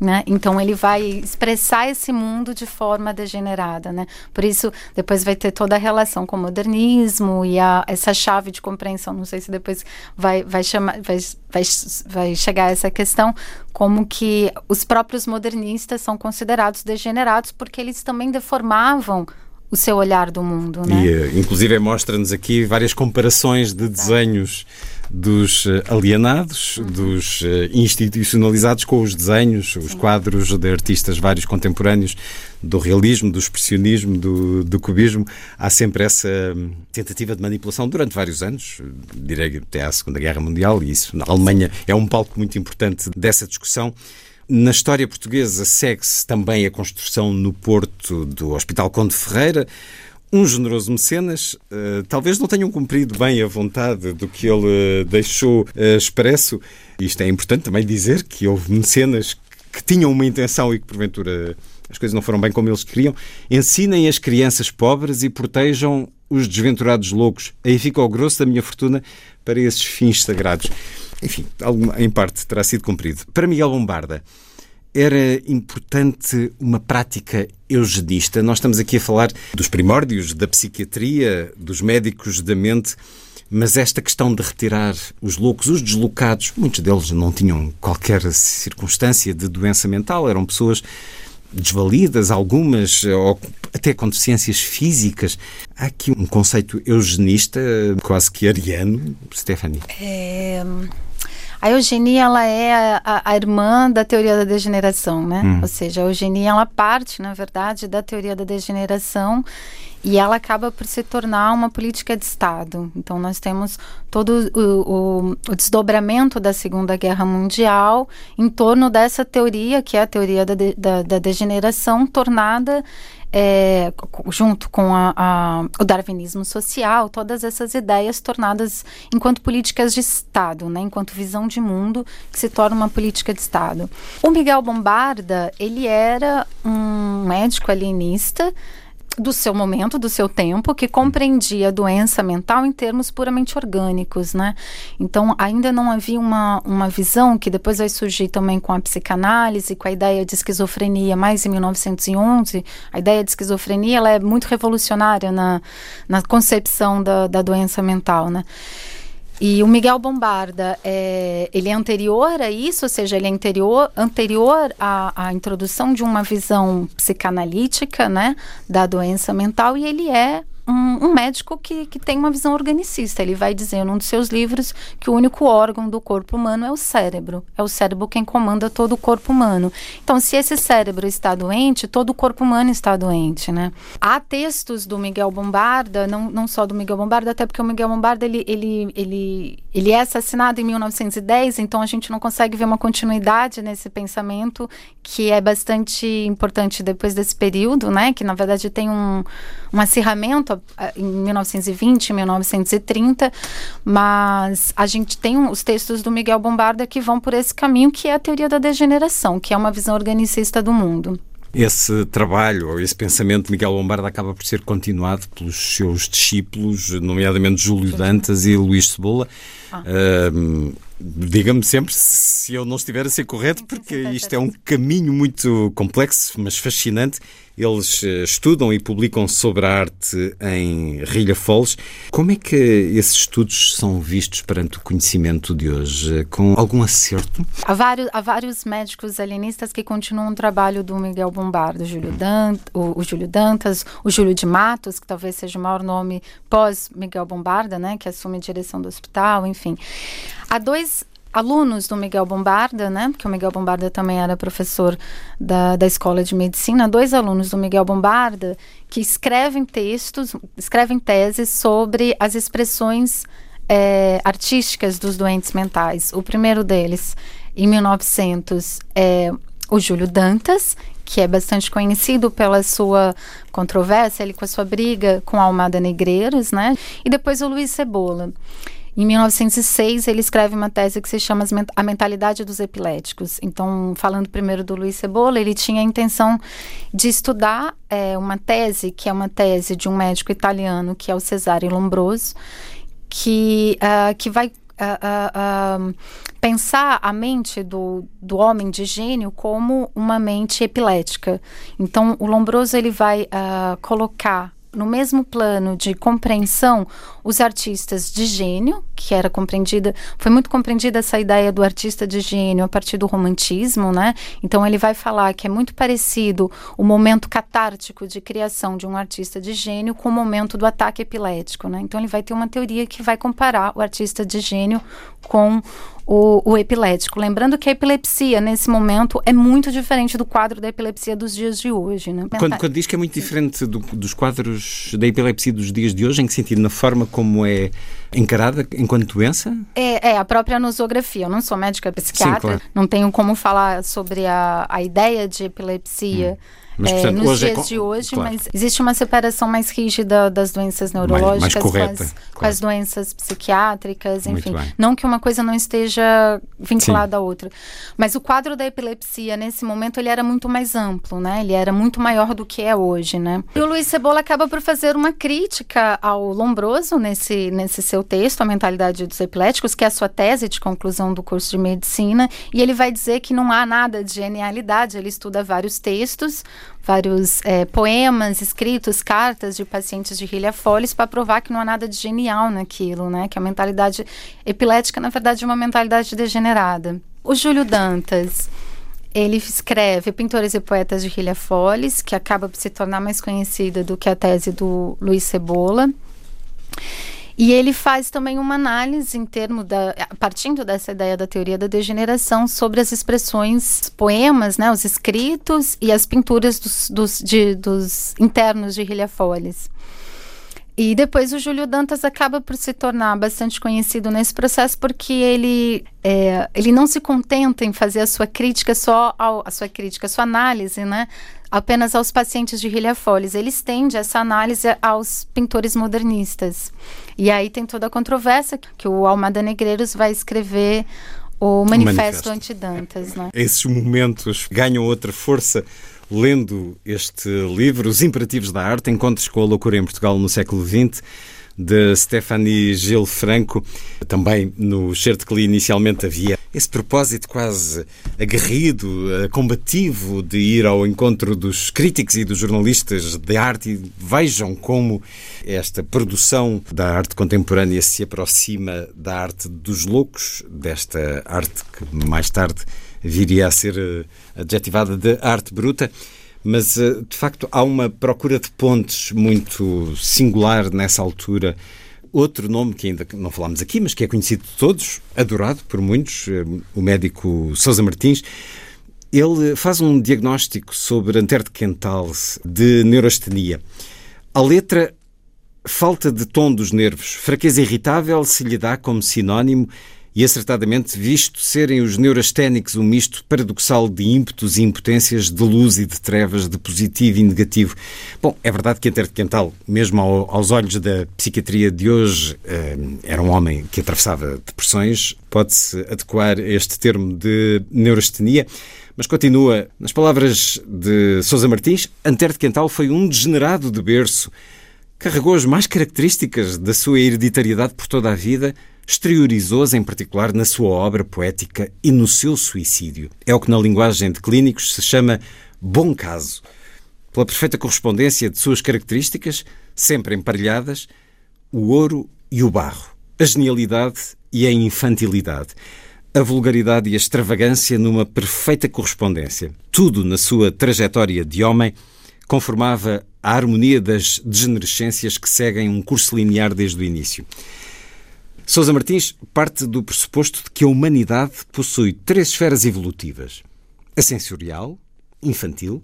Né? Então ele vai expressar esse mundo de forma degenerada, né? Por isso depois vai ter toda a relação com o modernismo e a, essa chave de compreensão. Não sei se depois vai vai chamar vai, vai, vai chegar a essa questão como que os próprios modernistas são considerados degenerados porque eles também deformavam o seu olhar do mundo, né? E, eh, inclusive mostra-nos aqui várias comparações de desenhos dos eh, alienados, dos eh, institucionalizados com os desenhos, os quadros de artistas vários contemporâneos do realismo, do expressionismo, do, do, cubismo. Há sempre essa hum, tentativa de manipulação durante vários anos, direi até à Segunda Guerra Mundial, e isso na Alemanha é um palco muito importante dessa discussão. Na história portuguesa segue-se também a construção no Porto do Hospital Conde Ferreira, um generoso mecenas, uh, talvez não tenham cumprido bem a vontade do que ele uh, deixou uh, expresso. Isto é importante também dizer que houve mecenas que tinham uma intenção e que porventura as coisas não foram bem como eles queriam. Ensinem as crianças pobres e protejam os desventurados loucos. Aí fica o grosso da minha fortuna para esses fins sagrados. Enfim, em parte terá sido cumprido. Para Miguel Bombarda, era importante uma prática eugenista. Nós estamos aqui a falar dos primórdios da psiquiatria, dos médicos da mente. Mas esta questão de retirar os loucos, os deslocados, muitos deles não tinham qualquer circunstância de doença mental, eram pessoas desvalidas, algumas, ou até com deficiências físicas. Há aqui um conceito eugenista, quase que ariano, Stephanie. É... A eugenia ela é a, a, irmã da teoria da degeneração, né? Hum. Ou seja, a eugenia ela parte, na verdade, da teoria da degeneração e ela acaba por se tornar uma política de Estado. Então, nós temos todo o, o, o, desdobramento da Segunda Guerra Mundial em torno dessa teoria, que é a teoria da, de, da, da degeneração, tornada é, junto com a, a, o darwinismo social, todas essas ideias tornadas enquanto políticas de Estado, né, enquanto visão de mundo que se torna uma política de Estado. O Miguel Bombarda, ele era um médico alienista, do seu momento, do seu tempo, que compreendia a doença mental em termos puramente orgânicos, né? Então, ainda não havia uma, uma visão que depois vai surgir também com a psicanálise, com a ideia de esquizofrenia, mais em 1911. A ideia de esquizofrenia, ela é muito revolucionária na, na concepção da, da doença mental, né? E o Miguel Bombarda, é, ele é anterior a isso, ou seja, ele é anterior, anterior à, à, introdução de uma visão psicanalítica, né, da doença mental, e ele é um, um, médico que, que tem uma visão organicista. Ele vai dizer num dos seus livros que o único órgão do corpo humano é o cérebro. É o cérebro quem comanda todo o corpo humano. Então, se esse cérebro está doente, todo o corpo humano está doente, né? Há textos do Miguel Bombarda, não, não só do Miguel Bombarda, até porque o Miguel Bombarda, ele, ele, ele, ele é assassinado em 1910, então a gente não consegue ver uma continuidade nesse pensamento, que é bastante importante depois desse período, né? Que, na verdade, tem um, um acirramento em 1920, 1930, mas a gente tem os textos do Miguel Bombarda que vão por esse caminho, que é a teoria da degeneração, que é uma visão organicista do mundo. Esse trabalho, ou esse pensamento de Miguel Bombarda acaba por ser continuado pelos seus discípulos, nomeadamente Júlio Dantas e Luís Cebola. Ah. Uh, Diga-me sempre se eu não estiver a ser correto, porque isto é um caminho muito complexo, mas fascinante. Eles eh, estudam e publicam sobre a arte em Rilha Foles. Como é que esses estudos são vistos perante o conhecimento de hoje? Com algum acerto? Há vários, há vários médicos alienistas que continuam o trabalho do Miguel Bombardo, Júlio o, o Júlio Dantas, o Júlio de Matos, que talvez seja o maior nome pós-Miguel Bombarda, né, que assume a direção do hospital, enfim. Há dois alunos do Miguel Bombarda, né? Porque o Miguel Bombarda também era professor da, da escola de medicina. Dois alunos do Miguel Bombarda que escrevem textos, escrevem teses sobre as expressões é, artísticas dos doentes mentais. O primeiro deles, em 1900, é o Júlio Dantas, que é bastante conhecido pela sua controvérsia, ele com a sua briga com a Almada Negreiros, né? E depois o Luiz Cebola. Em 1906, ele escreve uma tese que se chama A Mentalidade dos Epiléticos. Então, falando primeiro do Luiz Cebola, ele tinha a intenção de estudar é, uma tese, que é uma tese de um médico italiano, que é o Cesare Lombroso, que, uh, que vai Uh, uh, pensar a mente do, do homem de gênio como uma mente epilética. Então, o Lombroso ele vai colocar no mesmo plano de compreensão os artistas de gênio, que era compreendida, foi muito compreendida essa ideia do artista de gênio a partir do romantismo, né? Então ele vai falar que é muito parecido o momento catártico de criação de um artista de gênio com o momento do ataque epilético, né? Então ele vai ter uma teoria que vai comparar o artista de gênio com o, o, epilético. Lembrando que a epilepsia, nesse momento, é muito diferente do quadro da epilepsia dos dias de hoje. Né? Quando, quando diz que é muito diferente do, dos quadros da epilepsia dos dias de hoje, em que sentido? Na forma como é encarada enquanto doença? É, é a própria nosografia. Eu não sou médica psiquiatra, Sim, claro. não tenho como falar sobre a, a ideia de epilepsia. Hum mas, é, portanto, nos é dias é, de hoje, claro. mas existe uma separação mais rígida das doenças neurológicas mais, mais correta, com, as, claro. com, as, doenças psiquiátricas, enfim. Não que uma coisa não esteja vinculada Sim. à outra. Mas o quadro da epilepsia, nesse momento, ele era muito mais amplo, né? Ele era muito maior do que é hoje, né? E o Luiz Cebola acaba por fazer uma crítica ao Lombroso nesse, nesse seu texto, A Mentalidade dos Epiléticos, que é a sua tese de conclusão do curso de medicina, e ele vai dizer que não há nada de genialidade, ele estuda vários textos, vários é, poemas escritos, cartas de pacientes de Hilha Folles para provar que não há nada de genial naquilo, né? Que a mentalidade epilética, na verdade, é uma mentalidade degenerada. O Júlio Dantas, ele escreve Pintores e Poetas de Hilha Folles, que acaba por se tornar mais conhecida do que a tese do Luiz Cebola. E ele faz também uma análise em termos da, partindo dessa ideia da teoria da degeneração sobre as expressões, poemas, né, os escritos e as pinturas dos, dos, de, dos internos de Hilha Folles. E depois o Júlio Dantas acaba por se tornar bastante conhecido nesse processo porque ele, é, ele não se contenta em fazer a sua crítica só ao, a sua crítica, a sua análise, né, apenas aos pacientes de Hilha Folles. Ele estende essa análise aos pintores modernistas. E aí tem toda a controvérsia que o Almada Negreiros vai escrever o Manifesto, Manifesto. Anti-Dantas. Né? Esses momentos ganham outra força lendo este livro, Os Imperativos da Arte, Encontros com a Loucura em Portugal no século XX, de Stephanie Gil Franco. Também no certo que li inicialmente havia esse propósito quase aguerrido, eh, combativo de ir ao encontro dos críticos e dos jornalistas de arte e vejam como esta produção da arte contemporânea se aproxima da arte dos loucos, desta arte que mais tarde viria a ser eh, adjetivada de arte bruta. Mas, eh, de facto, há uma procura de pontes muito singular nessa altura. Outro nome que ainda não falámos aqui, mas que é conhecido de todos, adorado por muitos, eh, o médico Sousa Martins. Ele faz um diagnóstico sobre Antero de Quental de neurastenia. A letra falta de tom dos nervos, fraqueza irritável se lhe dá como sinónimo e acertadamente visto serem os neurasténicos um misto paradoxal de ímpetos e impotências, de luz e de trevas, de positivo e negativo. Bom, é verdade que Antero de Quental, mesmo aos olhos da psiquiatria de hoje, eh, era um homem que atravessava depressões. Pode-se adequar este termo de neurastenia. Mas continua, nas palavras de Sousa Martins, Antero de Quental foi um degenerado de berço. Carregou as mais características da sua hereditariedade por toda a vida exteriorizou-as em particular na sua obra poética e no seu suicídio. É o que na linguagem de clínicos se chama bom caso. Pela perfeita correspondência de suas características, sempre emparelhadas, o ouro e o barro, a genialidade e a infantilidade, a vulgaridade e a extravagância numa perfeita correspondência. Tudo na sua trajetória de homem conformava a harmonia das degenerescências que seguem um curso linear desde o início. Sousa Martins parte do pressuposto de que a humanidade possui três esferas evolutivas: a sensorial, infantil,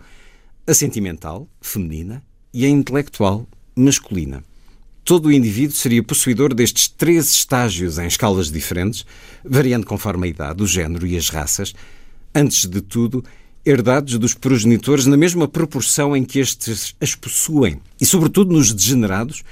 a sentimental, feminina, e a intelectual, masculina. Todo o indivíduo seria possuidor destes três estágios em escalas diferentes, variando conforme a idade, o género e as raças, antes de tudo, herdados dos progenitores na mesma proporção em que estes as possuem. E, sobretudo, nos degenerados,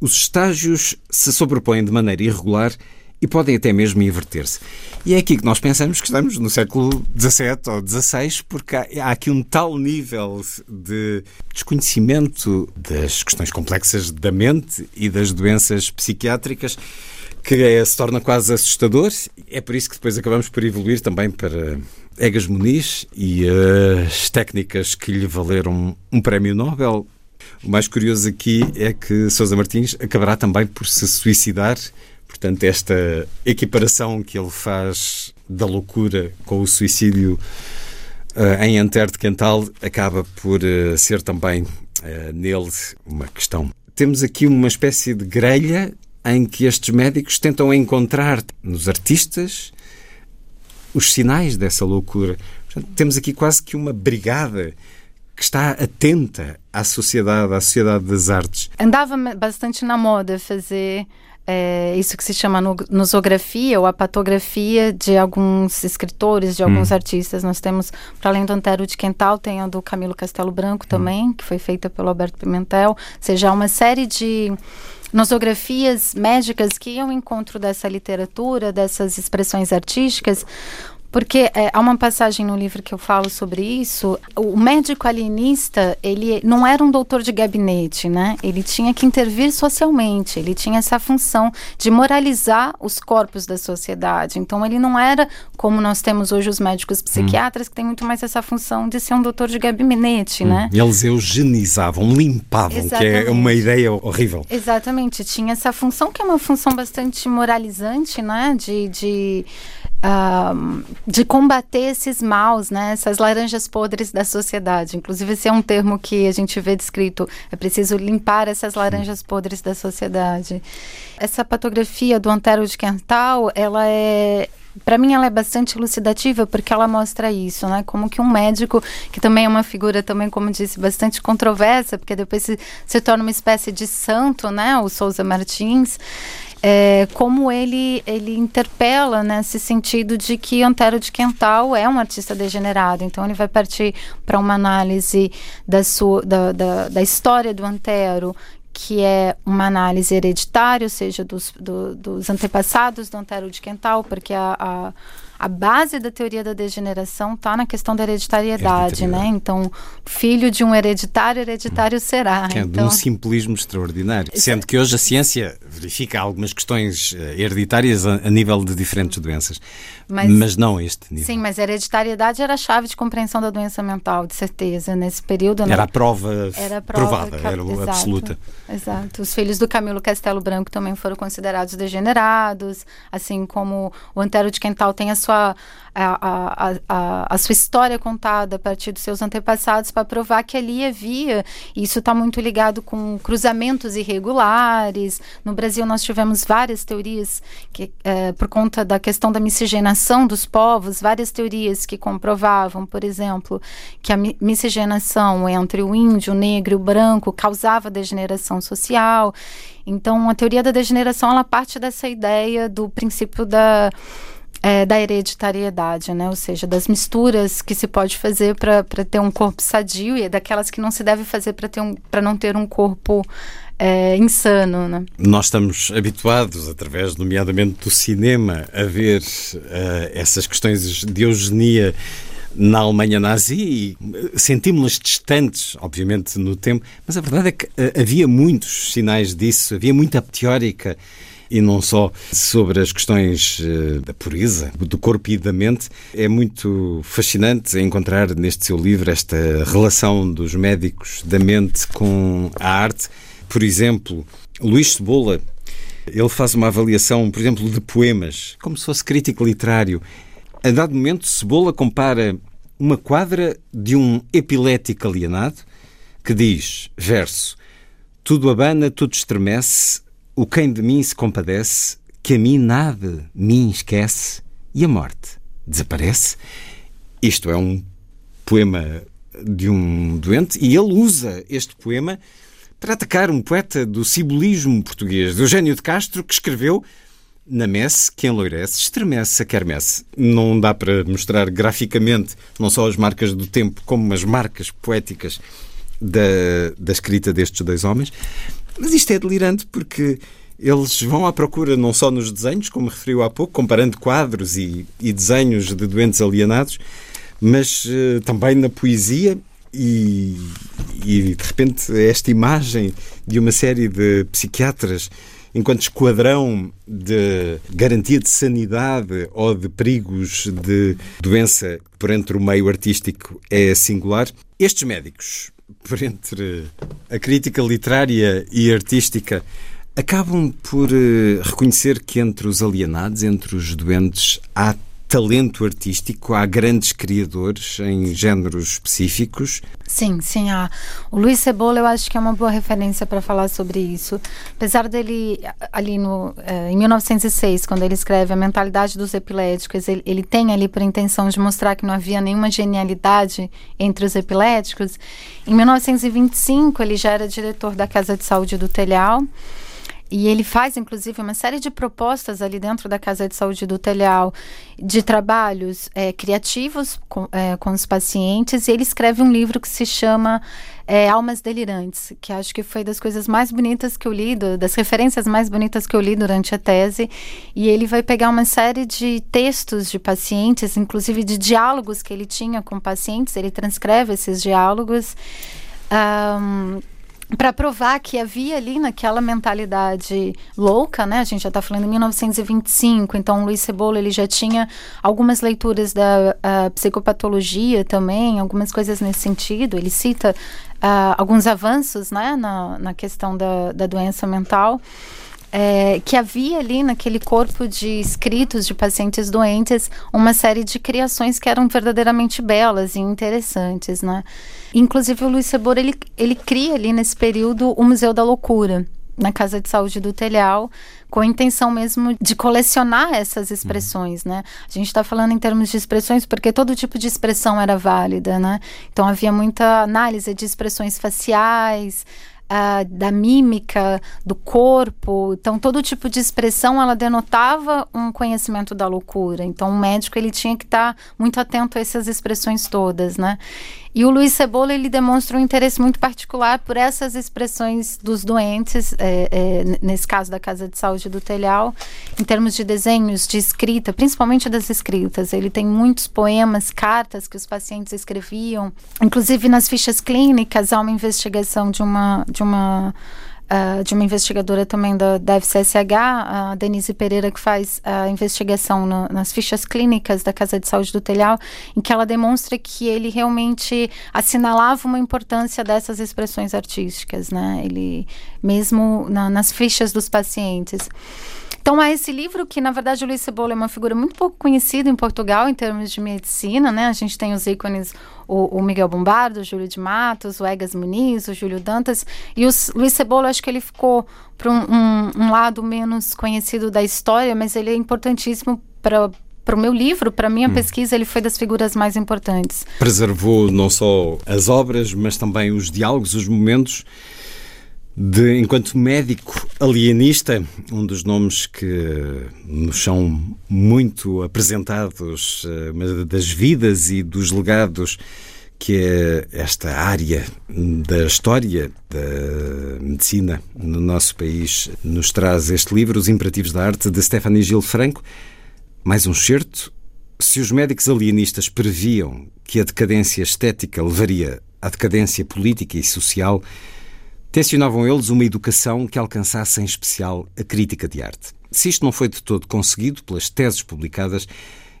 os estágios se sobrepõem de maneira irregular e podem até mesmo inverter-se. E é aqui que nós pensamos que estamos no século XVII ou XVI, porque há, aqui um tal nível de desconhecimento das questões complexas da mente e das doenças psiquiátricas que é, se torna quase assustador. É por isso que depois acabamos por evoluir também para Egas Muniz e as técnicas que lhe valeram um prémio Nobel o mais curioso aqui é que Sousa Martins acabará também por se suicidar. Portanto, esta equiparação que ele faz da loucura com o suicídio uh, em Antero de Quental acaba por uh, ser também uh, nele uma questão. Temos aqui uma espécie de grelha em que estes médicos tentam encontrar nos artistas os sinais dessa loucura. Portanto, temos aqui quase que uma brigada que está atenta à sociedade, à sociedade das artes. Andava bastante na moda fazer é, isso que se chama nosografia ou a patografia de alguns escritores, de alguns hum. artistas. Nós temos, para além do Antero de Quental, tem a do Camilo Castelo Branco hum. também, hum. que foi feita pelo Alberto Pimentel. Ou seja, há uma série de nosografias médicas que iam ao encontro dessa literatura, dessas expressões artísticas, Porque é, há uma passagem no livro que eu falo sobre isso. O médico alienista, ele não era um doutor de gabinete, né? Ele tinha que intervir socialmente, ele tinha essa função de moralizar os corpos da sociedade. Então, ele não era como nós temos hoje os médicos psiquiatras, hum. que tem muito mais essa função de ser um doutor de gabinete, hum. né? Eles eugenizavam, limpavam, Exatamente. que é uma ideia horrível. Exatamente, tinha essa função que é uma função bastante moralizante, né? De, de Uh, de combater esses maus, né, essas laranjas podres da sociedade. Inclusive, esse é um termo que a gente vê descrito. É preciso limpar essas laranjas podres da sociedade. Essa patografia do Antero de Quental, ela é para mim ela é bastante elucidativa porque ela mostra isso, né? Como que um médico, que também é uma figura também, como disse, bastante controversa, porque depois se, se torna uma espécie de santo, né? O Souza Martins, é, como ele, ele interpela nesse sentido de que Antero de Quental é um artista degenerado. Então, ele vai partir para uma análise da, sua, da, da, da história do Antero, que é uma análise hereditária, ou seja, dos, do, dos antepassados do Antero de Quental, porque a, a a base da teoria da degeneração está na questão da hereditariedade, né? Então, filho de um hereditário, hereditário será. Que é então... de um simplismo extraordinário. Sendo que hoje a ciência verifica algumas questões eh, hereditárias a, a nível de diferentes doenças. Mas, mas, não este nível. Sim, mas a hereditariedade era a chave de compreensão da doença mental, de certeza, nesse período. Né? Era a prova, era a prova provada, era exato, absoluta. Exato. Os filhos do Camilo Castelo Branco também foram considerados degenerados, assim como o Antero de Quental tem a sua a, a, a, a, sua história contada a partir dos seus antepassados para provar que ali havia, isso está muito ligado com cruzamentos irregulares. No Brasil, nós tivemos várias teorias que, é, por conta da questão da miscigenação dos povos, várias teorias que comprovavam, por exemplo, que a miscigenação entre o índio, o negro e o branco causava degeneração social. Então, a teoria da degeneração ela parte dessa ideia do princípio da é, da hereditariedade, né? Ou seja, das misturas que se pode fazer para ter um corpo sadio e daquelas que não se deve fazer para um, não ter um corpo é, insano. Né? Nós estamos habituados, através, nomeadamente, do cinema, a ver uh, essas questões de eugenia na Alemanha nazi e sentimos-las distantes, obviamente, no tempo, mas a verdade é que uh, havia muitos sinais disso, havia muita teórica e não só sobre as questões eh, da pureza do corpo e da mente. É muito fascinante encontrar neste seu livro esta relação dos médicos da mente com a arte. Por exemplo, Luís Cebola, ele faz uma avaliação, por exemplo, de poemas, como se fosse crítico literário. A dado momento, Cebola compara uma quadra de um epilético alienado que diz, verso, tudo abana, tudo estremece, o quem de mim se compadece, que a mim nada me esquece, e a morte desaparece. Isto é um poema de um doente e ele usa este poema para atacar um poeta do simbolismo português, Eugênio de Castro, que escreveu na messe que enloirece, estremece a quermesse. Não dá para mostrar graficamente não só as marcas do tempo, como as marcas poéticas da, da escrita destes dois homens. Mas isto é delirante porque eles vão à procura não só nos desenhos, como referiu há pouco, comparando quadros e, e desenhos de doentes alienados, mas uh, também na poesia e, e, de repente esta imagem de uma série de psiquiatras enquanto esquadrão de garantia de sanidade ou de perigos de doença por entre o meio artístico é singular. Estes médicos por entre a crítica literária e artística, acabam por uh, reconhecer que entre os alienados, entre os doentes, há talento artístico, há grandes criadores em géneros específicos. Sim, sim, há. O Luiz Cebola eu acho que é uma boa referência para falar sobre isso. Apesar dele, ali no, eh, em 1906, quando ele escreve A Mentalidade dos Epiléticos, ele, ele tem ali por intenção de mostrar que não havia nenhuma genialidade entre os epiléticos. Em 1925, ele já era diretor da Casa de Saúde do Telhal. E ele faz, inclusive, uma série de propostas ali dentro da Casa de Saúde do Telhal, de trabalhos é, criativos com, é, com, os pacientes. E ele escreve um livro que se chama é Almas Delirantes, que acho que foi das coisas mais bonitas que eu li, das referências mais bonitas que eu li durante a tese. E ele vai pegar uma série de textos de pacientes, inclusive de diálogos que ele tinha com pacientes, ele transcreve esses diálogos. Um, para provar que havia ali naquela mentalidade louca, né? A gente já está falando em 1925, então Luiz Cebola ele já tinha algumas leituras da psicopatologia também, algumas coisas nesse sentido. Ele cita uh, alguns avanços, né, na, na questão da, da doença mental é, que havia ali naquele corpo de escritos de pacientes doentes uma série de criações que eram verdadeiramente belas e interessantes, né? Inclusive o Luiz Sebor, ele, ele cria ali nesse período o Museu da Loucura, na Casa de Saúde do Telhau, com a intenção mesmo de colecionar essas expressões, né? A gente está falando em termos de expressões porque todo tipo de expressão era válida, né? Então havia muita análise de expressões faciais, uh, da mímica, do corpo. Então, todo tipo de expressão, ela denotava um conhecimento da loucura. Então, o médico, ele tinha que estar tá muito atento a essas expressões todas, né? E o Luiz Cebola, ele demonstra um interesse muito particular por essas expressões dos doentes, é, é, nesse caso da Casa de Saúde do Telhau, em termos de desenhos, de escrita, principalmente das escritas. Ele tem muitos poemas, cartas que os pacientes escreviam. Inclusive, nas fichas clínicas, há uma investigação de uma... De uma Uh, de uma investigadora também da, da FCSH, a Denise Pereira, que faz a investigação no, nas fichas clínicas da Casa de Saúde do Telhau, em que ela demonstra que ele realmente assinalava uma importância dessas expressões artísticas, né? Ele, mesmo na, nas fichas dos pacientes. Então há esse livro que, na verdade, o Luiz Cebola é uma figura muito pouco conhecida em Portugal em termos de medicina, né? A gente tem os ícones, o, o Miguel Bombardo, o Júlio de Matos, o Egas Muniz, o Júlio Dantas. E o Luiz Cebola, acho que ele ficou para um, um, um lado menos conhecido da história, mas ele é importantíssimo para para o meu livro, para a minha hum. pesquisa, ele foi das figuras mais importantes. Preservou não só as obras, mas também os diálogos, os momentos de, enquanto médico alienista, um dos nomes que nos são muito apresentados uh, das vidas e dos legados que é esta área da história da medicina no nosso país nos traz este livro, Os Imperativos da Arte, de Stephanie Gil Franco. Mais um certo. Se os médicos alienistas previam que a decadência estética levaria à decadência política e social, Tensionavam eles uma educação que alcançasse em especial a crítica de arte. Se isto não foi de todo conseguido pelas teses publicadas,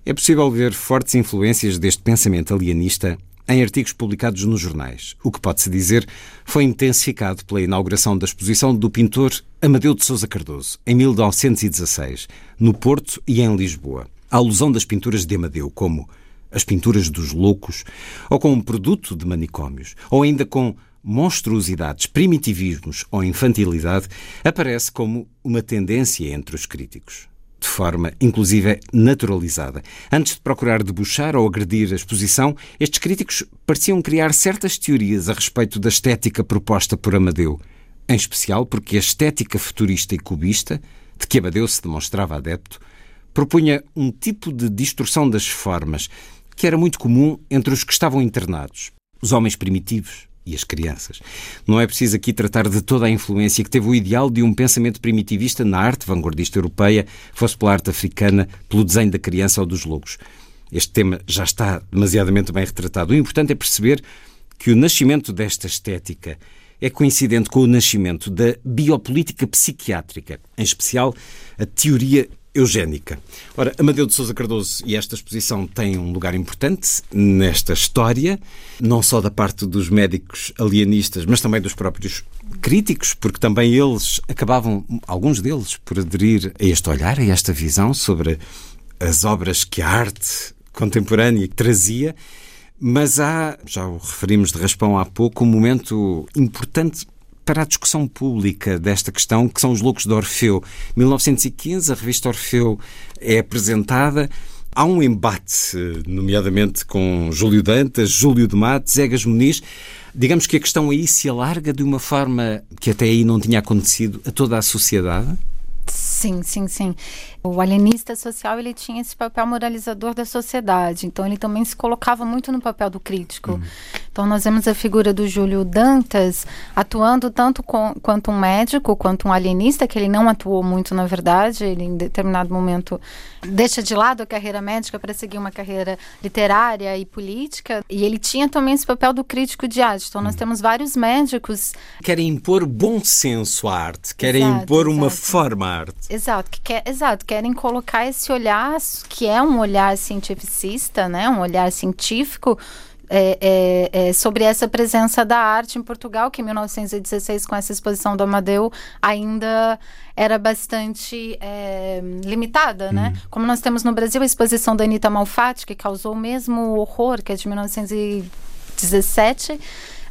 é possível ver fortes influências deste pensamento alienista em artigos publicados nos jornais. O que pode-se dizer foi intensificado pela inauguração da exposição do pintor Amadeu de Sousa Cardoso, em 1916, no Porto e em Lisboa. A alusão das pinturas de Amadeu como as pinturas dos loucos, ou com um produto de manicômios, ou ainda com monstruosidades, primitivismos ou infantilidade aparece como uma tendência entre os críticos. De forma, inclusive, naturalizada. Antes de procurar debuxar ou agredir a exposição, estes críticos pareciam criar certas teorias a respeito da estética proposta por Amadeu, em especial porque a estética futurista e cubista, de que Amadeu se demonstrava adepto, propunha um tipo de distorção das formas que era muito comum entre os que estavam internados, os homens primitivos, e as crianças. Não é preciso aqui tratar de toda a influência que teve o ideal de um pensamento primitivista na arte vanguardista europeia, fosse pela arte africana, pelo desenho da criança ou dos logos. Este tema já está demasiadamente bem retratado. O importante é perceber que o nascimento desta estética é coincidente com o nascimento da biopolítica psiquiátrica, em especial a teoria eugénica. Ora, Amadeu de Sousa Cardoso e esta exposição têm um lugar importante nesta história, não só da parte dos médicos alienistas, mas também dos próprios críticos, porque também eles acabavam, alguns deles, por aderir a este olhar, a esta visão sobre as obras que a arte contemporânea trazia. Mas há, já o referimos de raspão há pouco, um momento importante para a discussão pública desta questão, que são os loucos de Orfeu. 1915, a revista Orfeu é apresentada. Há um embate, nomeadamente com Júlio Dantas, Júlio de Matos, Egas Muniz. Digamos que a questão aí se alarga de uma forma que até aí não tinha acontecido a toda a sociedade? Sim, sim, sim. O alienista social ele tinha esse papel moralizador da sociedade, então ele também se colocava muito no papel do crítico. Uhum. Então nós vemos a figura do Júlio Dantas atuando tanto com, quanto um médico, quanto um alienista, que ele não atuou muito na verdade, ele em determinado momento deixa de lado a carreira médica para seguir uma carreira literária e política, e ele tinha também esse papel do crítico de arte. Então nós uhum. temos vários médicos querem impor bom senso à arte, querem exato, impor exato. uma forma à arte. Exato, que quer, exato, querem colocar esse olhar que é um olhar cientificista, né, um olhar científico é, é, é, sobre essa presença da arte em Portugal, que em 1916, com essa exposição do Amadeu, ainda era bastante é, limitada, né? Uhum. Como nós temos no Brasil a exposição da Anitta Malfatti, que causou o mesmo horror, que é de 1917,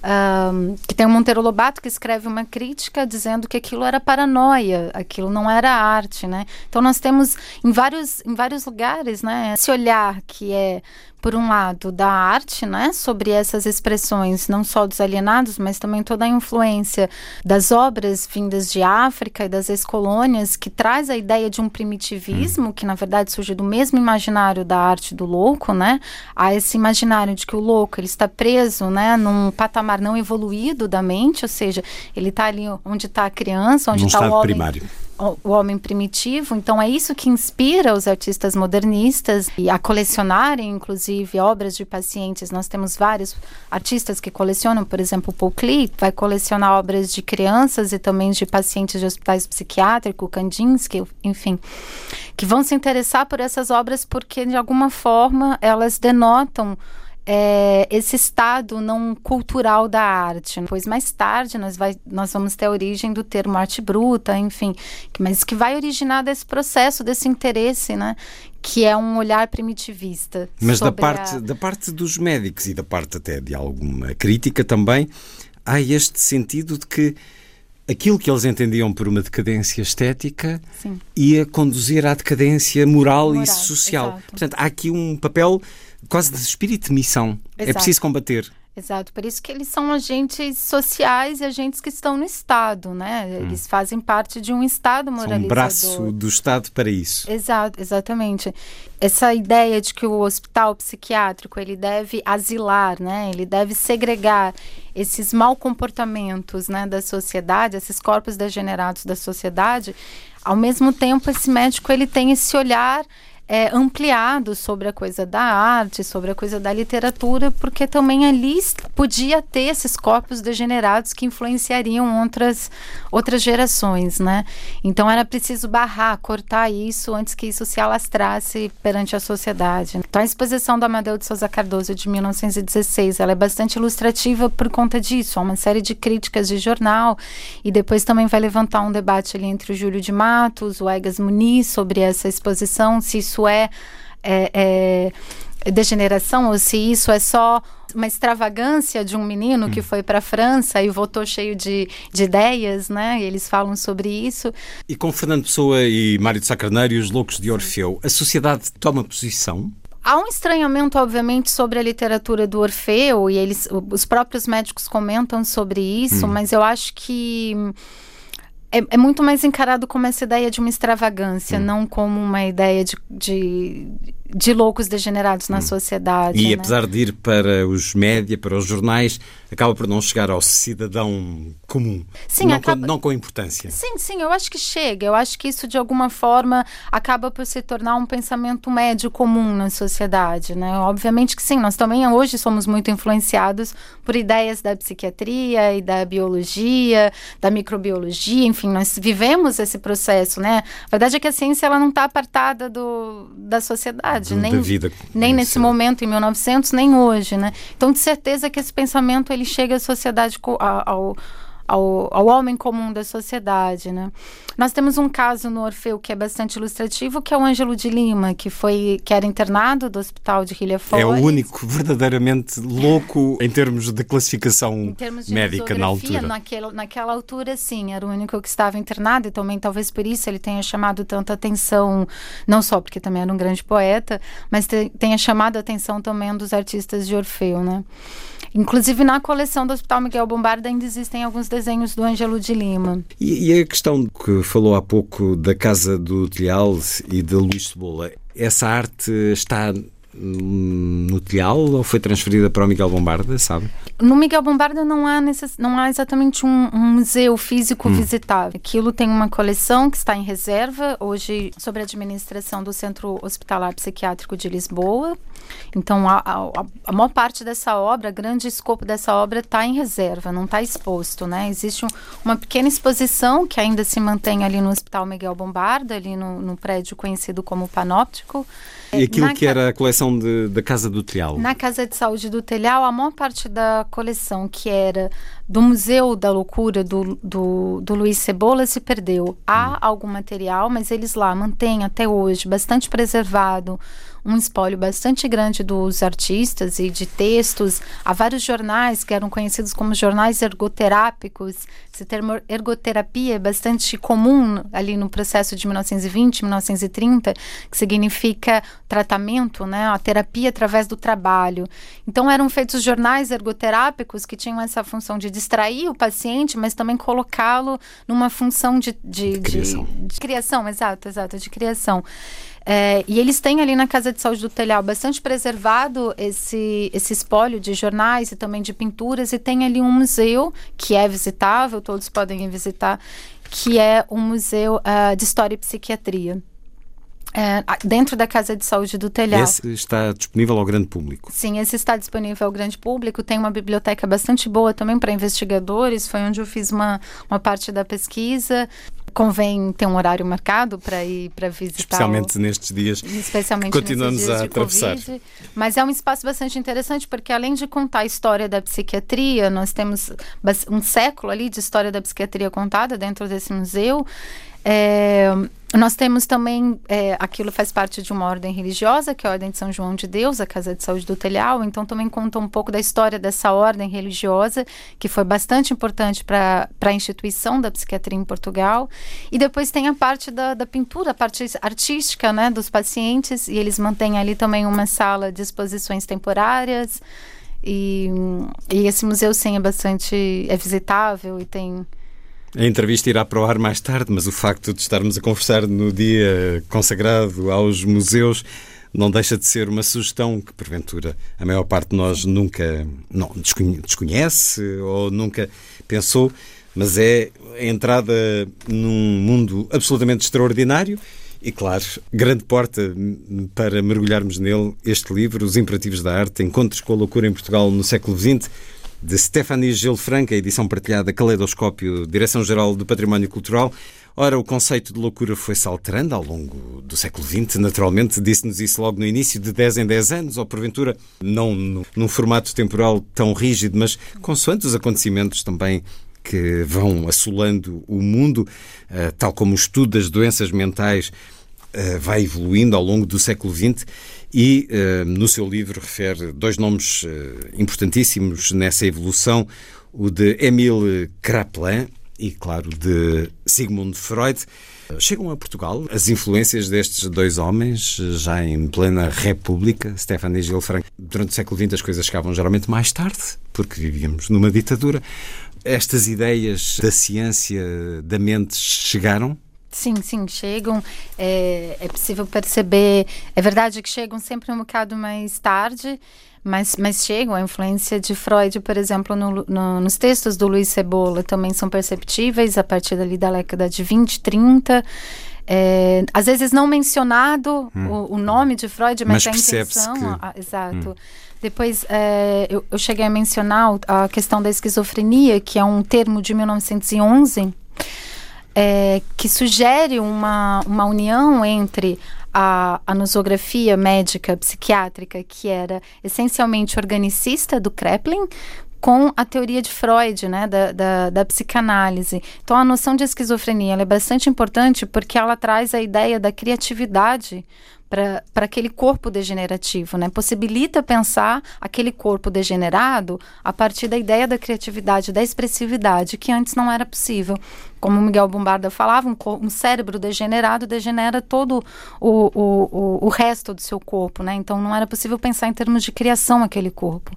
um, que tem o Monteiro Lobato que escreve uma crítica dizendo que aquilo era paranoia, aquilo não era arte, né? Então nós temos em vários, em vários lugares, né, esse olhar que é por um lado, da arte, né, sobre essas expressões, não só dos alienados, mas também toda a influência das obras vindas de África e das ex-colônias, que traz a ideia de um primitivismo, hum. que na verdade surge do mesmo imaginário da arte do louco, né, a esse imaginário de que o louco ele está preso, né, num patamar não evoluído da mente, ou seja, ele está ali onde está a criança, onde está o homem. Primário o homem primitivo. Então é isso que inspira os artistas modernistas a colecionarem, inclusive, obras de pacientes. Nós temos vários artistas que colecionam, por exemplo, Paul Klee vai colecionar obras de crianças e também de pacientes de hospitais psiquiátricos, Kandinsky, enfim, que vão se interessar por essas obras porque de alguma forma elas denotam é, esse estado não cultural da arte. Pois mais tarde nós, vai, nós vamos ter a origem do termo arte bruta, enfim, mas que vai originar desse processo, desse interesse, né? Que é um olhar primitivista. Mas da parte, a... da parte dos médicos e da parte até de alguma crítica também, há este sentido de que aquilo que eles entendiam por uma decadência estética Sim. ia conduzir à decadência moral, moral e social. Exato. Portanto, há aqui um papel quase de espírito de missão. É Exato. É preciso combater. Exato, por isso que eles são agentes sociais e agentes que estão no Estado, né? Hum. Eles fazem parte de um Estado moralizador. São um braço do Estado para isso. Exato, exatamente. Essa ideia de que o hospital psiquiátrico ele deve asilar, né? Ele deve segregar esses mal comportamentos, né, da sociedade, esses corpos degenerados da sociedade. Ao mesmo tempo, esse médico ele tem esse olhar é, ampliado sobre a coisa da arte, sobre a coisa da literatura, porque também ali podia ter esses corpos degenerados que influenciariam outras, outras gerações, né? Então era preciso barrar, cortar isso antes que isso se alastrasse perante a sociedade. Então a exposição do Amadeu de Souza Cardoso de 1916, ela é bastante ilustrativa por conta disso, há uma série de críticas de jornal e depois também vai levantar um debate ali entre o Júlio de Matos, o Egas Muniz sobre essa exposição, se isso isso é, é, é degeneração ou se isso é só uma extravagância de um menino que hum. foi para a França e voltou cheio de, de ideias, né? E eles falam sobre isso. E com Fernando Pessoa e Mário de Sacarneiro e os Loucos de Orfeu, a sociedade toma posição? Há um estranhamento, obviamente, sobre a literatura do Orfeu, e eles, os próprios médicos comentam sobre isso, hum. mas eu acho que é, é, muito mais encarado como essa ideia de uma extravagância, hum. não como uma ideia de, de de loucos degenerados na hum. sociedade. E né? apesar de ir para os média, para os jornais, acaba por não chegar ao cidadão comum. Sim, não, acaba... com, não com importância. Sim, sim, eu acho que chega. Eu acho que isso, de alguma forma, acaba por se tornar um pensamento médio comum na sociedade. Né? Obviamente que sim, nós também hoje somos muito influenciados por ideias da psiquiatria e da biologia, da microbiologia, enfim, nós vivemos esse processo. Né? A verdade é que a ciência ela não está apartada do, da sociedade nem, vida, nem nesse momento em 1900, nem hoje, né? Então, de certeza que esse pensamento ele chega à sociedade ao, ao, ao homem comum da sociedade, né? Nós temos um caso no Orfeu que é bastante ilustrativo, que é o Ângelo de Lima, que foi que era internado do hospital de Rilha-Flores. É o único verdadeiramente louco em termos de classificação termos de médica na altura. Naquela, naquela altura, sim, era o único que estava internado e também talvez por isso ele tenha chamado tanta atenção, não só porque também era um grande poeta, mas tenha chamado a atenção também dos artistas de Orfeu, né? Inclusive na coleção do Hospital Miguel Bombarda ainda existem alguns desenhos do Ângelo de Lima. E, e, a questão que falou há pouco da Casa do Telhal e de Luís Cebola, essa arte está no Telhal ou foi transferida para o Miguel Bombarda, sabe? No Miguel Bombarda não há, necess... não há exatamente um, um museu físico hum. visitável. Aquilo tem uma coleção que está em reserva, hoje sob a administração do Centro Hospitalar Psiquiátrico de Lisboa. Então, a, a, a maior parte dessa obra, grande escopo dessa obra está em reserva, não está exposto, né? Existe um, uma pequena exposição que ainda se mantém ali no Hospital Miguel Bombarda, ali no, no prédio conhecido como Panóptico. E aquilo Na que era a coleção de, da Casa do Telhal? Na Casa de Saúde do Telhal, a maior parte da coleção que era do Museu da Loucura do, do, do Luiz Cebola se perdeu. Há hum. algum material, mas eles lá mantêm até hoje bastante preservado um espólio bastante grande dos artistas e de textos. Há vários jornais que eram conhecidos como jornais ergoterápicos. Esse termo ergoterapia é bastante comum ali no processo de 1920, 1930, que significa tratamento, né, a terapia através do trabalho. Então eram feitos jornais ergoterápicos que tinham essa função de distrair o paciente, mas também colocá-lo numa função de, de, de, criação. De, de criação, exato, exato, de criação. É, e eles têm ali na Casa de Saúde do Telhal bastante preservado esse, esse espólio de jornais e também de pinturas, e tem ali um museu que é visitável, todos podem ir visitar, que é um museu uh, de história e psiquiatria. É, dentro da Casa de Saúde do Telhal. Esse está disponível ao grande público? Sim, esse está disponível ao grande público. Tem uma biblioteca bastante boa também para investigadores. Foi onde eu fiz uma, uma parte da pesquisa convém ter um horário marcado para ir para visitar. Especialmente o, nestes dias especialmente que continuamos dias a atravessar. COVID, mas é um espaço bastante interessante porque além de contar a história da psiquiatria, nós temos um século ali de história da psiquiatria contada dentro desse museu. É, nós temos também, é, aquilo faz parte de uma ordem religiosa, que é a Ordem de São João de Deus, a Casa de Saúde do Telhal, então também conta um pouco da história dessa ordem religiosa, que foi bastante importante para a instituição da psiquiatria em Portugal. E depois tem a parte da, da pintura, a parte artística né, dos pacientes, e eles mantêm ali também uma sala de exposições temporárias. E, e esse museu, sim, é bastante é visitável e tem a entrevista irá para o ar mais tarde, mas o facto de estarmos a conversar no dia consagrado aos museus não deixa de ser uma sugestão que, porventura, a maior parte de nós nunca não, desconhece ou nunca pensou, mas é a entrada num mundo absolutamente extraordinário e, claro, grande porta para mergulharmos nele, este livro, Os Imperativos da Arte, Encontros com a Loucura em Portugal no século XX, de Stephanie Gil Franca, edição partilhada Caleidoscópio, Direção-Geral do Património Cultural. Ora, o conceito de loucura foi-se alterando ao longo do século XX, naturalmente, disse-nos isso logo no início, de 10 em 10 anos, ou porventura não num formato temporal tão rígido, mas consoante os acontecimentos também que vão assolando o mundo, eh, tal como o estudo das doenças mentais eh, vai evoluindo ao longo do século XX e uh, no seu livro refere dois nomes uh, importantíssimos nessa evolução, o de Emile Kraepelin e, claro, de Sigmund Freud. Chegam a Portugal as influências destes dois homens, já em plena República, Stefan e Gil Frank. Durante o século XX as coisas chegavam geralmente mais tarde, porque vivíamos numa ditadura. Estas ideias da ciência, da mente, chegaram Sim, sim, chegam. É, é possível perceber. É verdade que chegam sempre um bocado mais tarde, mas, mas chegam. A influência de Freud, por exemplo, no, no, nos textos do Luiz Cebola também são perceptíveis a partir dali da década de 20, 30. É, às vezes não mencionado hum. o, o, nome de Freud, mas, mas a intenção. Que... Ah, exato. Hum. Depois é, eu, eu cheguei a mencionar a questão da esquizofrenia, que é um termo de 1911 é, que sugere uma, uma união entre a, a nosografia médica psiquiátrica, que era essencialmente organicista do Kreplin, com a teoria de Freud, né, da, da, da, psicanálise. Então, a noção de esquizofrenia é bastante importante porque ela traz a ideia da criatividade para aquele corpo degenerativo, né? Possibilita pensar aquele corpo degenerado a partir da ideia da criatividade, da expressividade, que antes não era possível. Como Miguel Bombarda falava, um, um cérebro degenerado degenera todo o, o, o, o resto do seu corpo, né? Então não era possível pensar em termos de criação aquele corpo.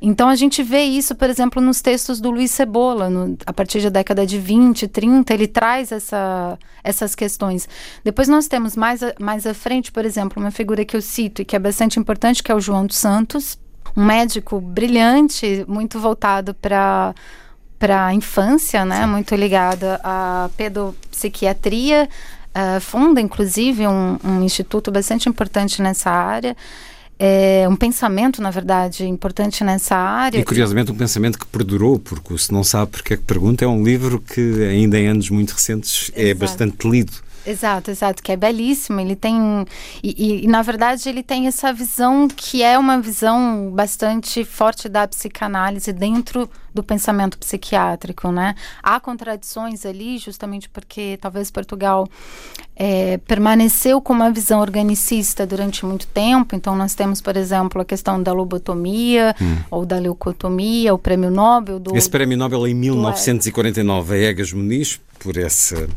Então a gente vê isso, por exemplo, nos textos do Luiz Cebola, no, a partir da década de 20, 30, ele traz essa, essas questões. Depois nós temos mais, mais à frente, por exemplo, uma figura que eu cito e que é bastante importante, que é o João dos Santos, um médico brilhante, muito voltado para para a infância, né? Sim. Muito ligada à pedopsiquiatria, uh, funda inclusive um, um instituto bastante importante nessa área é, um pensamento, na verdade, importante nessa área. E curiosamente um pensamento que perdurou, porque se não sabe porque é que pergunta, é um livro que ainda em anos muito recentes é Exato. é bastante lido. Exato, exato, que é belíssimo. Ele tem. E, e, na verdade, ele tem essa visão que é uma visão bastante forte da psicanálise dentro do pensamento psiquiátrico, né? Há contradições ali, justamente porque talvez Portugal é, permaneceu com uma visão organicista durante muito tempo. Então, nós temos, por exemplo, a questão da lobotomia hum. ou da leucotomia, o prêmio Nobel do. Esse prêmio Nobel em 1949 a Egas Muniz, por essa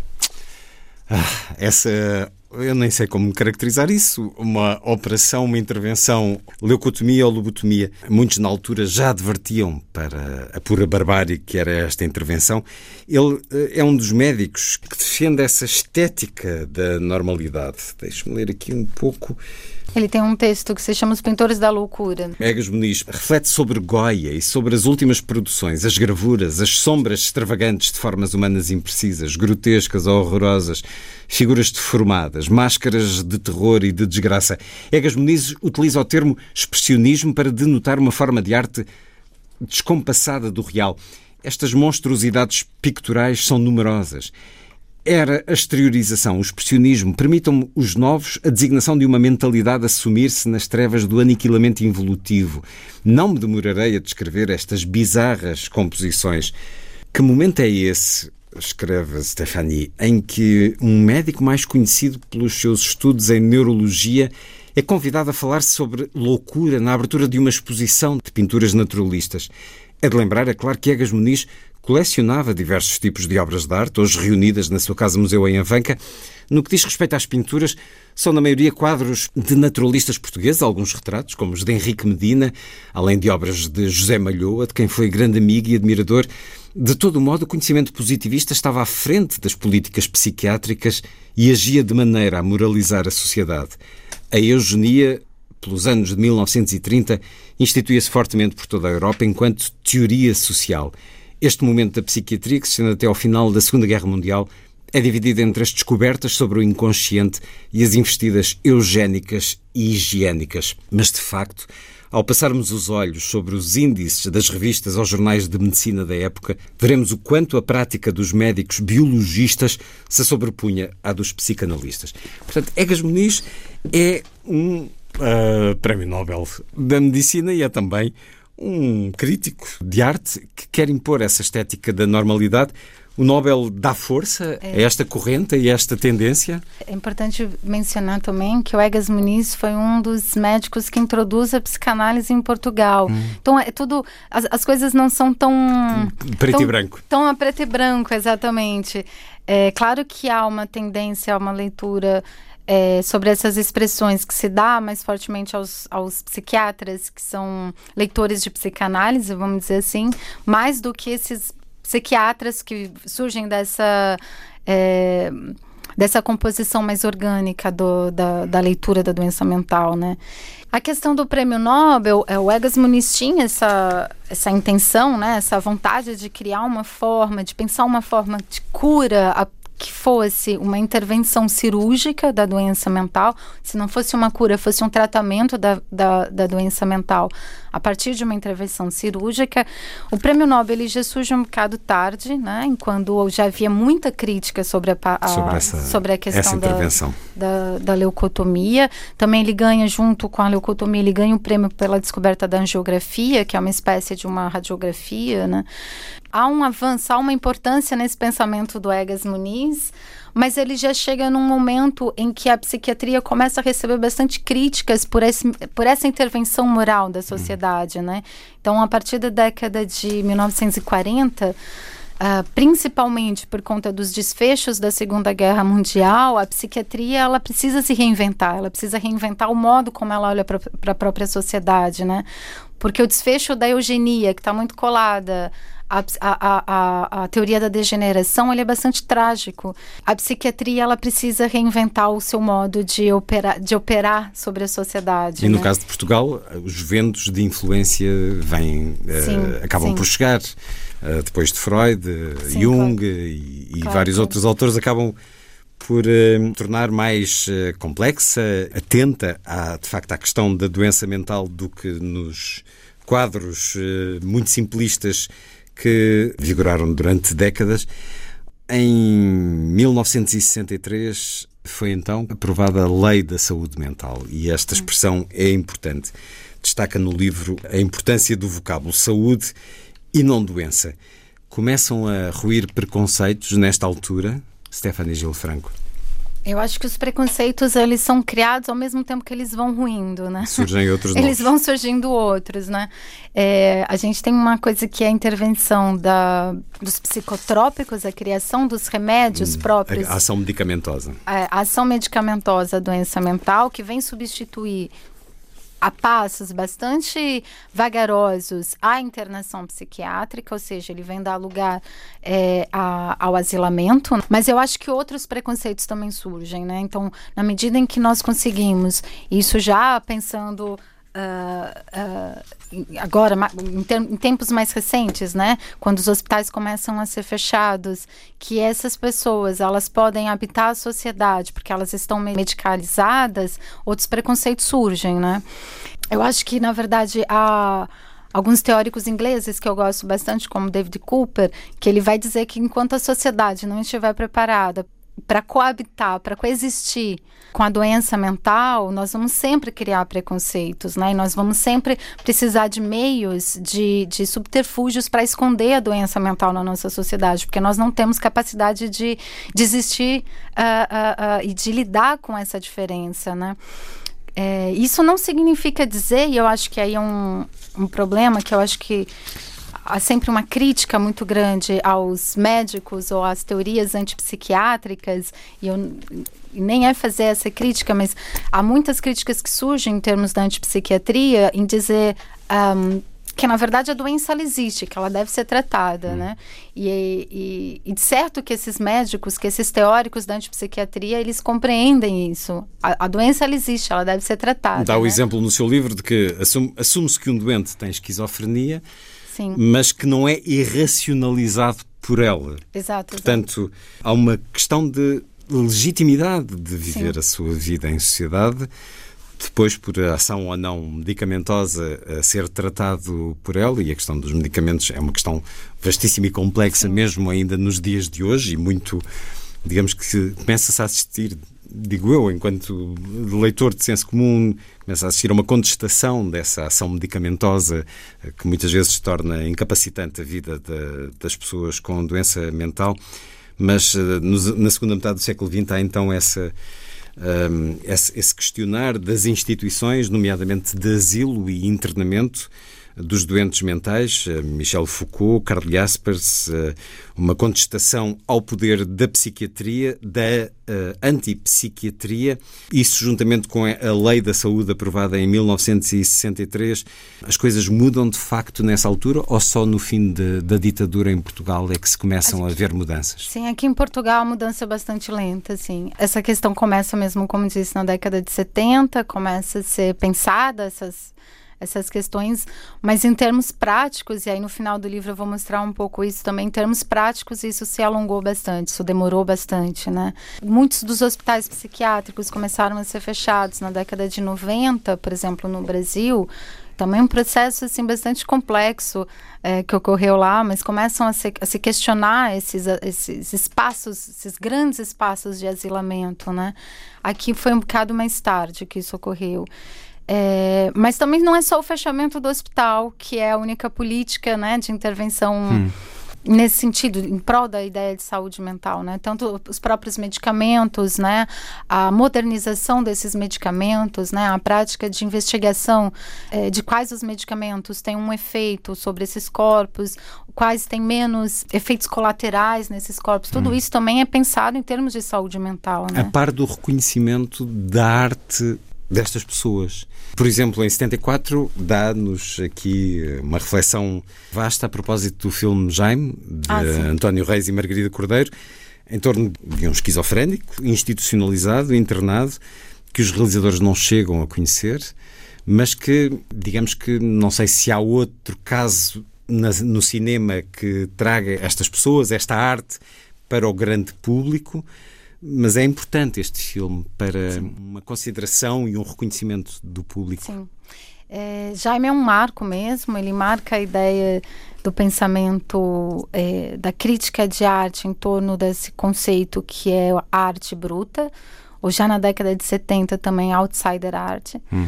ah, essa eu nem sei como caracterizar isso, uma operação, uma intervenção, leucotomia ou lobotomia. Muitos na altura já advertiam para a pura barbárie que era esta intervenção. Ele eh, é um dos médicos que defende essa estética da normalidade. Deixe-me ler aqui um pouco. Ele tem um texto que se chama Os Pintores da Loucura. Egas Muniz reflete sobre Goya e sobre as últimas produções, as gravuras, as sombras extravagantes de formas humanas imprecisas, grotescas ou horrorosas, figuras deformadas, máscaras de terror e de desgraça. Egas Muniz utiliza o termo expressionismo para denotar uma forma de arte descompassada do real. Estas monstruosidades picturais são numerosas era a exteriorização, o expressionismo. Permitam-me os novos a designação de uma mentalidade a sumir-se nas trevas do aniquilamento involutivo. Não me demorarei a descrever estas bizarras composições. Que momento é esse, escreve Stephanie, em que um médico mais conhecido pelos seus estudos em neurologia é convidado a falar sobre loucura na abertura de uma exposição de pinturas naturalistas? É de lembrar, é claro, que Egas Muniz colecionava diversos tipos de obras de arte, hoje reunidas na sua casa-museu em Avanca. No que diz respeito às pinturas, são na maioria quadros de naturalistas portugueses, alguns retratos, como os de Henrique Medina, além de obras de José Malhoa, de quem foi grande amigo e admirador. De todo modo, o conhecimento positivista estava à frente das políticas psiquiátricas e agia de maneira a moralizar a sociedade. A eugenia, pelos anos de 1930, instituía-se fortemente por toda a Europa enquanto teoria social este momento da psiquiatria, que se estende até ao final da Segunda Guerra Mundial, é dividido entre as descobertas sobre o inconsciente e as investidas eugénicas e higiênicas. Mas, de facto, ao passarmos os olhos sobre os índices das revistas ou jornais de medicina da época, veremos o quanto a prática dos médicos biologistas se sobrepunha à dos psicanalistas. Portanto, Egas Muniz é um uh, prémio Nobel da medicina e é também um crítico de arte que quer impor essa estética da normalidade. O Nobel dá força é. a esta corrente e a esta tendência? É importante mencionar também que o Egas Muniz foi um dos médicos que introduz a psicanálise em Portugal. Hum. Então, é tudo. As, as, coisas não são tão. Preto tão, e branco. Tão a preto e branco, exatamente. É claro que há uma tendência a uma leitura é, sobre essas expressões que se dá mais fortemente aos, aos psiquiatras, que são leitores de psicanálise, vamos dizer assim, mais do que esses psiquiatras que surgem dessa. É, dessa composição mais orgânica do, da, da leitura da doença mental, né? A questão do prêmio Nobel, é, o Egas Muniz tinha essa, essa intenção, né, essa vontade de criar uma forma, de pensar uma forma de cura a que fosse uma intervenção cirúrgica da doença mental, se não fosse uma cura, fosse um tratamento da, da, da doença mental a partir de uma intervenção cirúrgica. O prêmio Nobel ele já surge um bocado tarde, né, quando já havia muita crítica sobre a, a sobre, essa, sobre, a questão da, da, da, leucotomia. Também ele ganha, junto com a leucotomia, ele ganha o prêmio pela descoberta da angiografia, que é uma espécie de uma radiografia, né? Há um avanço, há uma importância nesse pensamento do Egas Muniz, mas ele já chega num momento em que a psiquiatria começa a receber bastante críticas por, esse, por essa intervenção moral da sociedade, uhum. né? Então, a partir da década de 1940, Uh, principalmente por conta dos desfechos da Segunda Guerra Mundial, a psiquiatria ela precisa se reinventar, ela precisa reinventar o modo como ela olha para a própria sociedade, né? Porque o desfecho da eugenia, que está muito colada a, a, a, a, teoria da degeneração ele é bastante trágico. A psiquiatria ela precisa reinventar o seu modo de operar, de operar sobre a sociedade. E né? no caso de Portugal, os ventos de influência vêm, uh, acabam sim. por chegar. Uh, depois de Freud, Sim, Jung claro. e, e claro, vários outros autores acabam por uh, tornar mais uh, complexa, atenta à, de facto à questão da doença mental do que nos quadros muito simplistas que vigoraram durante décadas. Em 1963 foi então aprovada a Lei da Saúde Mental e esta expressão é importante. Destaca no livro a importância do vocábulo saúde e não doença. Começam a ruir preconceitos nesta altura, Stephanie Gil Franco? Eu acho que os preconceitos eles são criados ao mesmo tempo que eles vão ruindo, né? Surgem outros Eles vão surgindo outros, né? É, a gente tem uma coisa que é a intervenção da, dos psicotrópicos, a criação dos remédios hum, próprios. A ação medicamentosa. A, a ação medicamentosa da doença mental que vem substituir a passos bastante vagarosos à internação psiquiátrica, ou seja, ele vem dar lugar é, a, ao asilamento, mas eu acho que outros preconceitos também surgem, né? Então, na medida em que nós conseguimos, isso já pensando Uh, uh, agora, em, em, tempos mais recentes, né, quando os hospitais começam a ser fechados, que essas pessoas elas podem habitar a sociedade porque elas estão medicalizadas, outros preconceitos surgem, né? Eu acho que na verdade há alguns teóricos ingleses que eu gosto bastante, como David Cooper, que ele vai dizer que enquanto a sociedade não estiver preparada para coabitar, para coexistir com a doença mental, nós vamos sempre criar preconceitos, né? E nós vamos sempre precisar de meios, de, de subterfúgios para esconder a doença mental na nossa sociedade, porque nós não temos capacidade de, de existir uh, uh, uh, e de lidar com essa diferença, né? É, isso não significa dizer, e eu acho que aí é um, um problema que eu acho que há sempre uma crítica muito grande aos médicos ou às teorias antipsiquiátricas, e eu nem é fazer essa crítica, mas há muitas críticas que surgem em termos da antipsiquiatria em dizer um, que na verdade a doença ela existe, que ela deve ser tratada, hum. né? E, e, e, de certo que esses médicos, que esses teóricos da antipsiquiatria, eles compreendem isso. A, a doença ela existe, ela deve ser tratada. Dá né? o exemplo no seu livro de que assume-se que um doente tem esquizofrenia, Sim. mas que não é irracionalizado por ela. Exato. Portanto, exato. há uma questão de legitimidade de viver Sim. a sua vida em sociedade, depois por ação ou não medicamentosa a ser tratado por ela, e a questão dos medicamentos é uma questão vastíssima e complexa, Sim. mesmo ainda nos dias de hoje, e muito, digamos que começa-se a assistir digo eu, enquanto leitor de senso comum, começa a assistir a uma contestação dessa ação medicamentosa eh, que muitas vezes torna incapacitante a vida de, das pessoas com doença mental. Mas eh, na segunda metade do século XX há então essa, um, ehm, esse questionar das instituições, nomeadamente de asilo e internamento, dos doentes mentais, eh, Michel Foucault, Karl Jaspers, eh, uma contestação ao poder da psiquiatria, da uh, antipsiquiatria, isso juntamente com a Lei da Saúde aprovada em 1963, as coisas mudam de facto nessa altura ou só no fim de, da ditadura em Portugal é que se começam a ver mudanças? Sim, aqui em Portugal a mudança é bastante lenta, sim. Essa questão começa mesmo, como disse, na década de 70, começa a ser pensada essas essas questões, mas em termos práticos, e aí no final do livro eu vou mostrar um pouco isso também, em termos práticos, isso se alongou bastante, isso demorou bastante, né? Muitos dos hospitais psiquiátricos começaram a ser fechados na década de 90, por exemplo, no Brasil, também um processo assim bastante complexo é, que ocorreu lá, mas começam a se, a se questionar esses, esses espaços, esses grandes espaços de asilamento, né? Aqui foi um bocado mais tarde que isso ocorreu. É, mas também não é só o fechamento do hospital, que é a única política né, de intervenção hum. nesse sentido, em prol da ideia de saúde mental, né? Tanto os próprios medicamentos, né? A modernização desses medicamentos, né? A prática de investigação é, de quais os medicamentos têm um efeito sobre esses corpos, quais têm menos efeitos colaterais nesses corpos. Tudo hum. isso também é pensado em termos de saúde mental, né? A par do reconhecimento da arte destas pessoas. Por exemplo, em 74 dá-nos aqui uma reflexão vasta a propósito do filme Jaime, de ah, António Reis e Margarida Cordeiro, em torno de um esquizofrénico institucionalizado, internado, que os realizadores não chegam a conhecer, mas que, digamos que, não sei se há outro caso no cinema que traga estas pessoas, esta arte, para o grande público. Mas é importante este filme para Sim. uma consideração e um reconhecimento do público. Sim. É, Jaime é um marco mesmo, ele marca a ideia do pensamento, é, da crítica de arte em torno desse conceito que é a arte bruta, ou já na década de 70 também outsider art. Hum.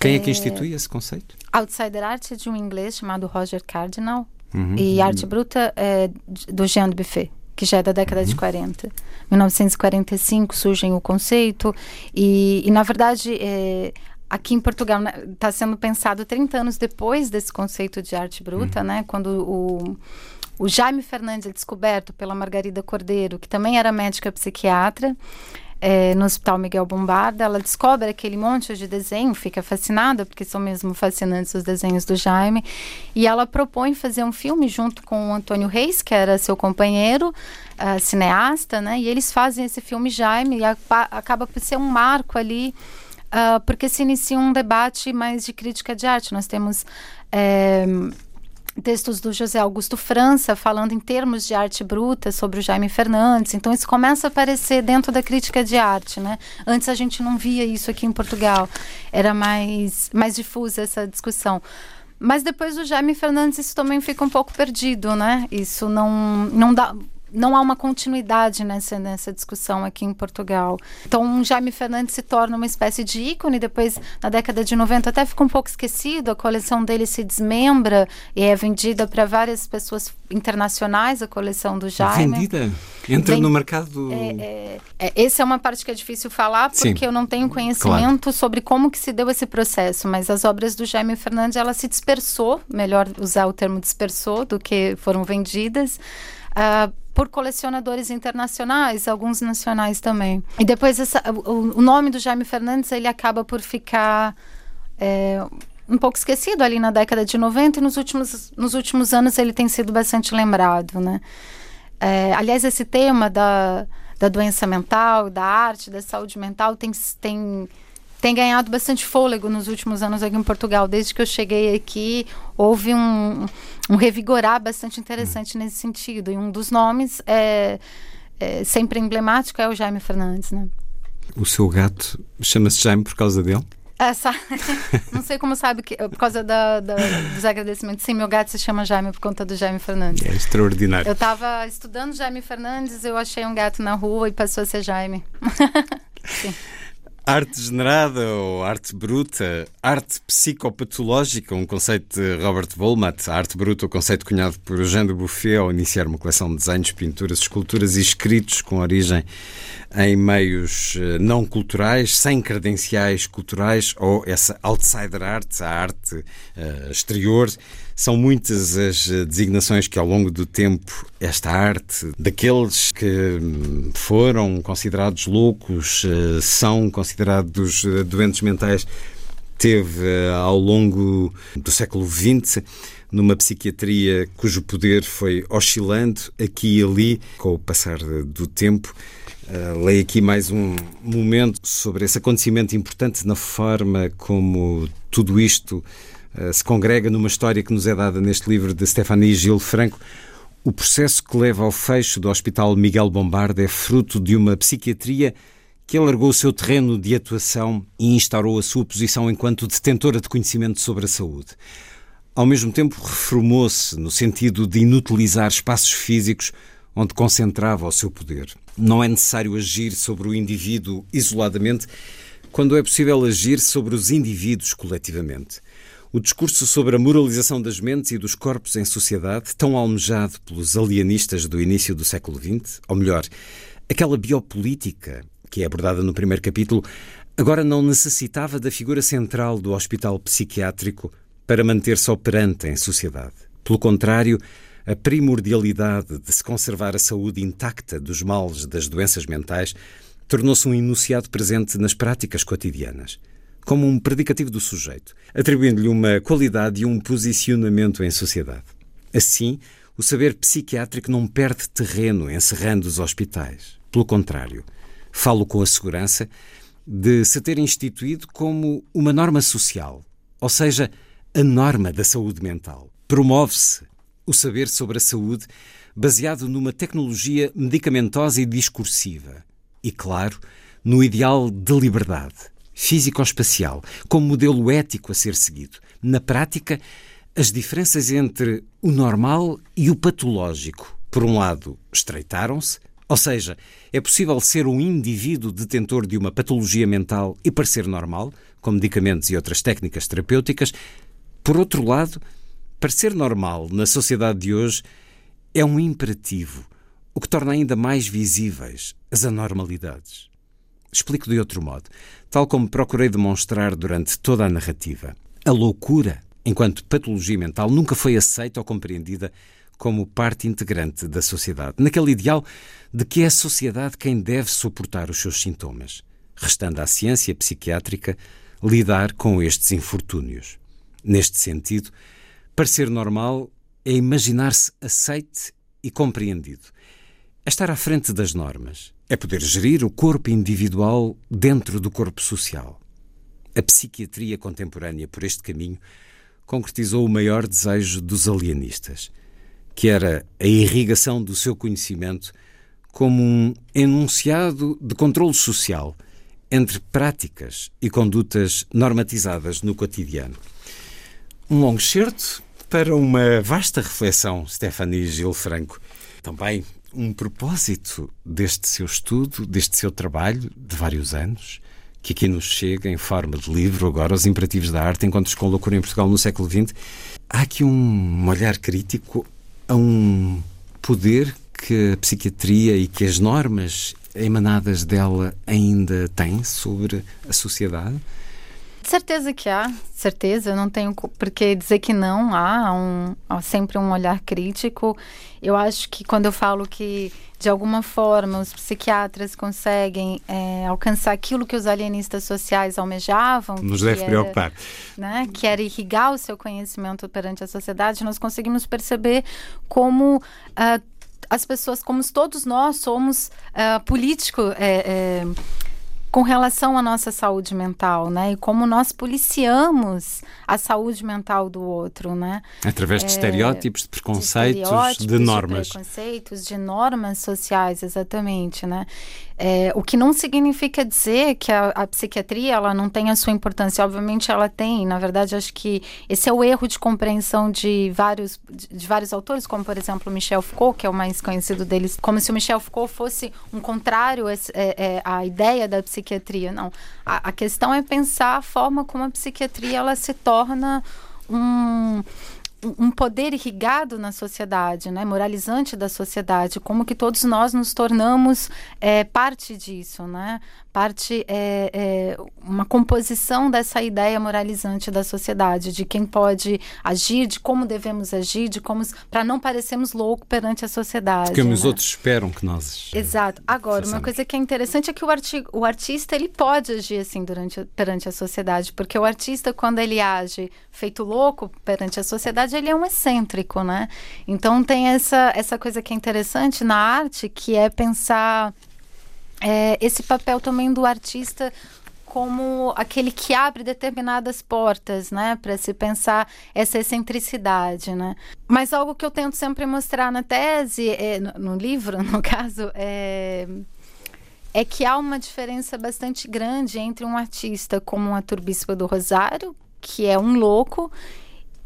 Quem é, é que institui esse conceito? Outsider art é de um inglês chamado Roger Cardinal uhum. e arte bruta é do Jean de Buffet que já é da década uhum. de 40. 1945 surge o conceito e, e na verdade, é, aqui em Portugal está né, sendo pensado 30 anos depois desse conceito de arte bruta, uhum. né? Quando o, o Jaime Fernandes é descoberto pela Margarida Cordeiro, que também era médica psiquiatra, é, no Hospital Miguel Bombarda, ela descobre aquele monte de desenho, fica fascinada, porque são mesmo fascinantes os desenhos do Jaime, e ela propõe fazer um filme junto com o Antônio Reis, que era seu companheiro, uh, cineasta, né? E eles fazem esse filme Jaime, e a, acaba por ser um marco ali, uh, porque se inicia um debate mais de crítica de arte. Nós temos. É, textos do José Augusto França falando em termos de arte bruta sobre o Jaime Fernandes. Então isso começa a aparecer dentro da crítica de arte, né? Antes a gente não via isso aqui em Portugal. Era mais mais difusa essa discussão. Mas depois do Jaime Fernandes isso também fica um pouco perdido, né? Isso não não dá não há uma continuidade nessa, nessa discussão aqui em Portugal. Então, Jaime Fernandes se torna uma espécie de ícone, depois, na década de 90, até fica um pouco esquecido, a coleção dele se desmembra e é vendida para várias pessoas internacionais, a coleção do Jaime. Vendida? Entra Vem, no mercado... É, é, é, essa é uma parte que é difícil falar, porque Sim, eu não tenho conhecimento claro. sobre como que se deu esse processo, mas as obras do Jaime Fernandes, ela se dispersou, melhor usar o termo dispersou, do que foram vendidas, uh, por colecionadores internacionais, alguns nacionais também. E depois essa, o, o, nome do Jaime Fernandes ele acaba por ficar é, um pouco esquecido ali na década de 90 e nos últimos, nos últimos anos ele tem sido bastante lembrado, né? É, aliás, esse tema da, da doença mental, da arte, da saúde mental tem, tem tem ganhado bastante fôlego nos últimos anos aqui em Portugal. Desde que eu cheguei aqui, houve um, um revigorar bastante interessante nesse sentido. E um dos nomes é, é sempre emblemático é o Jaime Fernandes, né? O seu gato chama-se Jaime por causa dele? Essa, não sei como sabe que por causa da, da, dos agradecimentos. Sim, meu gato se chama Jaime por conta do Jaime Fernandes. É extraordinário. Eu estava estudando Jaime Fernandes, eu achei um gato na rua e passou a ser Jaime. Sim. Arte generada ou arte bruta, arte psicopatológica, um conceito de Robert Volmat, arte bruta, o conceito cunhado por Jean de Buffet ao iniciar uma coleção de desenhos, pinturas, esculturas e escritos com origem em meios eh, não culturais, sem credenciais culturais, ou essa outsider art, a arte uh, exterior. São muitas as eh, designações que, ao longo do tempo, esta arte, daqueles que hum, foram considerados loucos, uh, são considerados doentes mentais, teve ao longo do século XX numa psiquiatria cujo poder foi oscilando aqui e ali com o passar do tempo. Uh, leio aqui mais um momento sobre esse acontecimento importante na forma como tudo isto se congrega numa história que nos é dada neste livro de Stephanie Gil Franco. O processo que leva ao fecho do Hospital Miguel Bombarda é fruto de uma psiquiatria que alargou o seu terreno de atuação e instaurou a sua posição enquanto detentora de conhecimento sobre a saúde. Ao mesmo tempo, reformou-se no sentido de inutilizar espaços físicos onde concentrava o seu poder. Não é necessário agir sobre o indivíduo isoladamente quando é possível agir sobre os indivíduos coletivamente. O discurso sobre a moralização das mentes e dos corpos em sociedade, tão almejado pelos alienistas do início do século XX, ou melhor, aquela biopolítica que é abordada no primeiro capítulo, agora não necessitava da figura central do hospital psiquiátrico para manter-se operante em sociedade. Pelo contrário, a primordialidade de se conservar a saúde intacta dos males das doenças mentais tornou-se um enunciado presente nas práticas cotidianas, como um predicativo do sujeito, atribuindo-lhe uma qualidade e um posicionamento em sociedade. Assim, o saber psiquiátrico não perde terreno encerrando os hospitais. Pelo contrário, falo com a segurança de se ter instituído como uma norma social, ou seja, a norma da saúde mental. Promove-se o saber sobre a saúde baseado numa tecnologia medicamentosa e discursiva. E, claro, no ideal de liberdade físico-espacial, como modelo ético a ser seguido. Na prática, as diferenças entre o normal e o patológico, por um lado, estreitaram-se, ou seja, é possível ser um indivíduo detentor de uma patologia mental e parecer normal, com medicamentos e outras técnicas terapêuticas. Por outro lado, parecer normal na sociedade de hoje é um imperativo, o que torna ainda mais visíveis as anormalidades. Explico de outro modo, tal como procurei demonstrar durante toda a narrativa. A loucura, enquanto patologia mental, nunca foi aceita ou compreendida como parte integrante da sociedade, naquele ideal de que é a sociedade quem deve suportar os seus sintomas, restando à ciência psiquiátrica lidar com estes infortúnios. Neste sentido, parecer normal é imaginar-se aceite e compreendido. É estar à frente das normas, é poder gerir o corpo individual dentro do corpo social. A psiquiatria contemporânea, por este caminho, concretizou o maior desejo dos alienistas – que era a irrigação do seu conhecimento como um enunciado de controle social entre práticas e condutas normatizadas no cotidiano. Um longo excerto para uma vasta reflexão, Stephanie Gil Franco. Também um propósito deste seu estudo, deste seu trabalho de vários anos, que aqui nos chega em forma de livro, agora, Os Imperativos da Arte, Encontros com Loucura em Portugal no século XX. Há aqui um olhar crítico a um poder que a psiquiatria e que as normas emanadas dela ainda têm sobre a sociedade? De certeza que há, certeza, eu não tenho porque dizer que não, há, um, há sempre um olhar crítico. Eu acho que quando eu falo que, de alguma forma, os psiquiatras conseguem é, alcançar aquilo que os alienistas sociais almejavam... Nos deve era, preocupar. Né, que era irrigar o seu conhecimento perante a sociedade, nós conseguimos perceber como... Uh, as pessoas, como todos nós, somos uh, político... É, é, com relação à nossa saúde mental, né? E como nós policiamos a saúde mental do outro, né? Através de é, estereótipos, de preconceitos, de, estereótipos, de normas. De preconceitos, de normas sociais, exatamente, né? É, o que não significa dizer que a, a, psiquiatria ela não tem a sua importância. Obviamente ela tem. Na verdade, acho que esse é o erro de compreensão de vários, de, de vários autores, como por exemplo Michel Foucault, que é o mais conhecido deles, como se o Michel Foucault fosse um contrário é, é, à ideia da psiquiatria. Não. A, a questão é pensar a forma como a psiquiatria ela se torna um um poder irrigado na sociedade, né, moralizante da sociedade, como que todos nós nos tornamos é, parte disso, né? parte é, é, uma composição dessa ideia moralizante da sociedade, de quem pode agir, de como devemos agir, de como para não parecermos loucos perante a sociedade. Porque né? os outros esperam que nós. Exato. Agora, uma coisa que é interessante é que o, artigo, o artista ele pode agir assim durante, perante a sociedade, porque o artista quando ele age feito louco perante a sociedade, ele é um excêntrico, né? Então tem essa essa coisa que é interessante na arte, que é pensar é, esse papel também do artista como aquele que abre determinadas portas, né, para se pensar essa excentricidade, né. Mas algo que eu tento sempre mostrar na tese, é, no, no, livro, no caso, é, é que há uma diferença bastante grande entre um artista como Arthur Bispo do Rosário, que é um louco,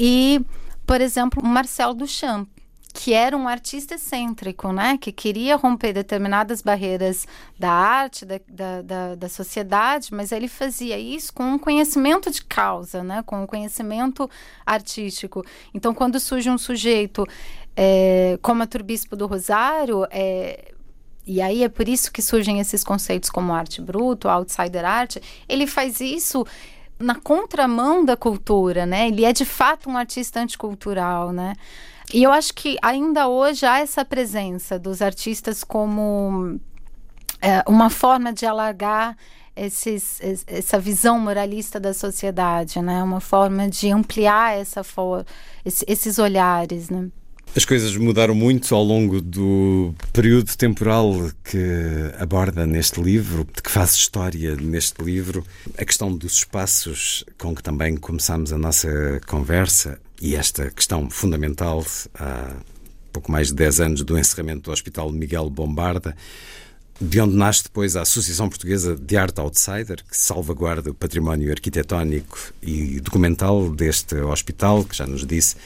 e, por exemplo, Marcel Duchamp, que era um artista excêntrico, né? Que queria romper determinadas barreiras da arte, da, da, da, da, sociedade, mas ele fazia isso com um conhecimento de causa, né? Com um conhecimento artístico. Então, quando surge um sujeito é, como a Turbispo do Rosário, é, e aí é por isso que surgem esses conceitos como arte bruto, outsider art, ele faz isso na contramão da cultura, né? Ele é de fato um artista anticultural, né? E eu acho que ainda hoje há essa presença dos artistas como é, uma forma de alargar esses, essa visão moralista da sociedade, né? Uma forma de ampliar essa for, esses olhares, né? As coisas mudaram muito ao longo do período temporal que aborda neste livro, de que faz história neste livro. A questão dos espaços com que também começámos a nossa conversa e esta questão fundamental há pouco mais de 10 anos do encerramento do Hospital Miguel Bombarda, de onde nasce depois a Associação Portuguesa de Arte Outsider, que salvaguarda o património arquitetónico e documental deste hospital, que já nos disse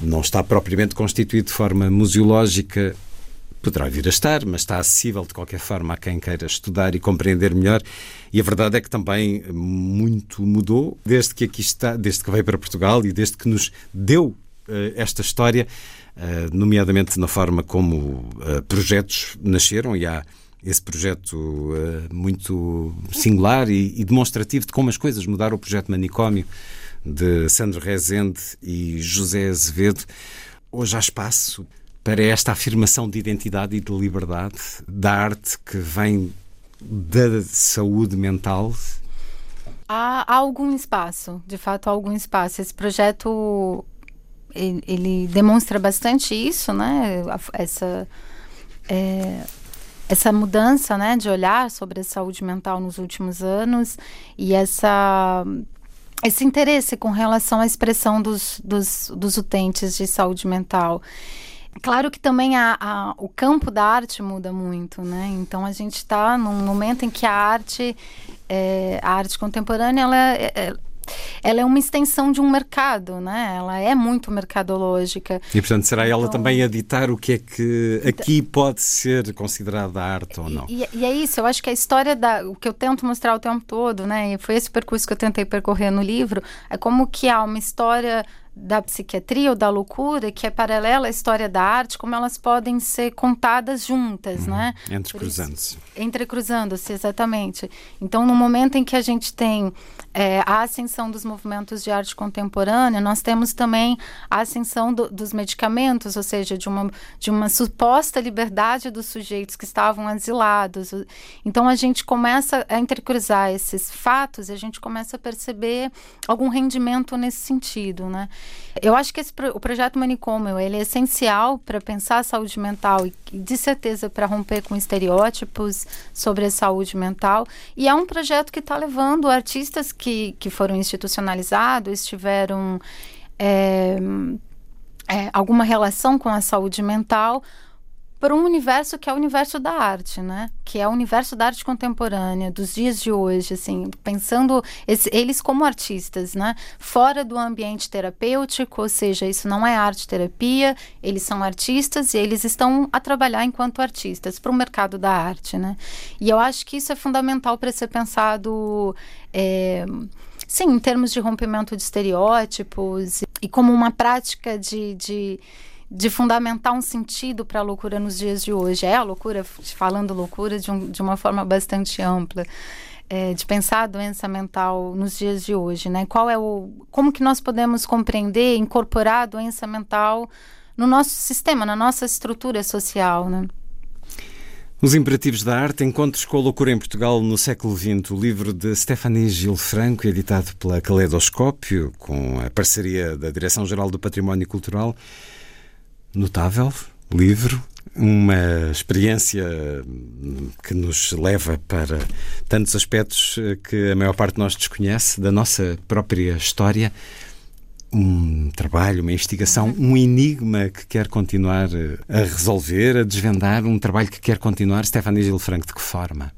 não está propriamente constituído de forma museológica, poderá vir a estar, mas está acessível de qualquer forma a quem queira estudar e compreender melhor. E a verdade é que também muito mudou desde que aqui está, desde que veio para Portugal e desde que nos deu uh, esta história, uh, nomeadamente na forma como uh, projetos nasceram. E há esse projeto muito singular e, e demonstrativo de como as coisas mudaram. O projeto Manicômio de Sandro Rezende e José Azevedo. Hoje há espaço para esta afirmação de identidade e de liberdade da arte que vem da saúde mental? Há, algum espaço, de fato, há algum espaço. Esse projeto ele, ele demonstra bastante isso, né? Essa é, essa mudança, né, de olhar sobre a saúde mental nos últimos anos e essa esse interesse com relação à expressão dos, dos, dos utentes de saúde mental. Claro que também a, a, o campo da arte muda muito, né? Então a gente está num momento em que a arte, é, a arte contemporânea, ela, é, é ela é uma extensão de um mercado, né? Ela é muito mercadológica. E portanto será ela então, também a ditar o que é que aqui pode ser considerada arte ou não? E, e, é isso. Eu acho que a história da, o que eu tento mostrar o tempo todo, né? E foi esse percurso que eu tentei percorrer no livro, é como que há uma história da psiquiatria ou da loucura, que é paralela à história da arte, como elas podem ser contadas juntas, uhum. né? Entrecruzando-se. Entrecruzando-se, exatamente. Então, no momento em que a gente tem é, a ascensão dos movimentos de arte contemporânea, nós temos também a ascensão do, dos medicamentos, ou seja, de uma, de uma suposta liberdade dos sujeitos que estavam asilados. Então, a gente começa a intercruzar esses fatos e a gente começa a perceber algum rendimento nesse sentido, né? Eu acho que esse, o projeto Manicômio ele é essencial para pensar a saúde mental e, de certeza, para romper com estereótipos sobre a saúde mental. E é um projeto que está levando artistas que, que foram institucionalizados, tiveram é, é, alguma relação com a saúde mental para um universo que é o universo da arte, né? Que é o universo da arte contemporânea, dos dias de hoje, assim, pensando esse, eles como artistas, né? Fora do ambiente terapêutico, ou seja, isso não é arte terapia, eles são artistas e eles estão a trabalhar enquanto artistas para o mercado da arte, né? E eu acho que isso é fundamental para ser pensado. É, sim, em termos de rompimento de estereótipos e como uma prática de, de de fundamentar um sentido para a loucura nos dias de hoje. É a loucura, falando loucura de, um, de uma forma bastante ampla. É, de pensar a doença mental nos dias de hoje, né? Qual é o, como que nós podemos compreender, incorporar a doença mental no nosso sistema, na nossa estrutura social, né? Os Imperativos da Arte, Encontros com a Loucura em Portugal no século XX, o livro de Stephanie Gil Franco, editado pela Caleidoscópio, com a parceria da Direção-Geral do Património Cultural notável livro, uma experiência que nos leva para tantos aspectos que a maior parte de nós desconhece da nossa própria história. Um trabalho, uma investigação, um enigma que quer continuar a resolver, a desvendar, um trabalho que quer continuar. Stefania Gil Franco, de que forma?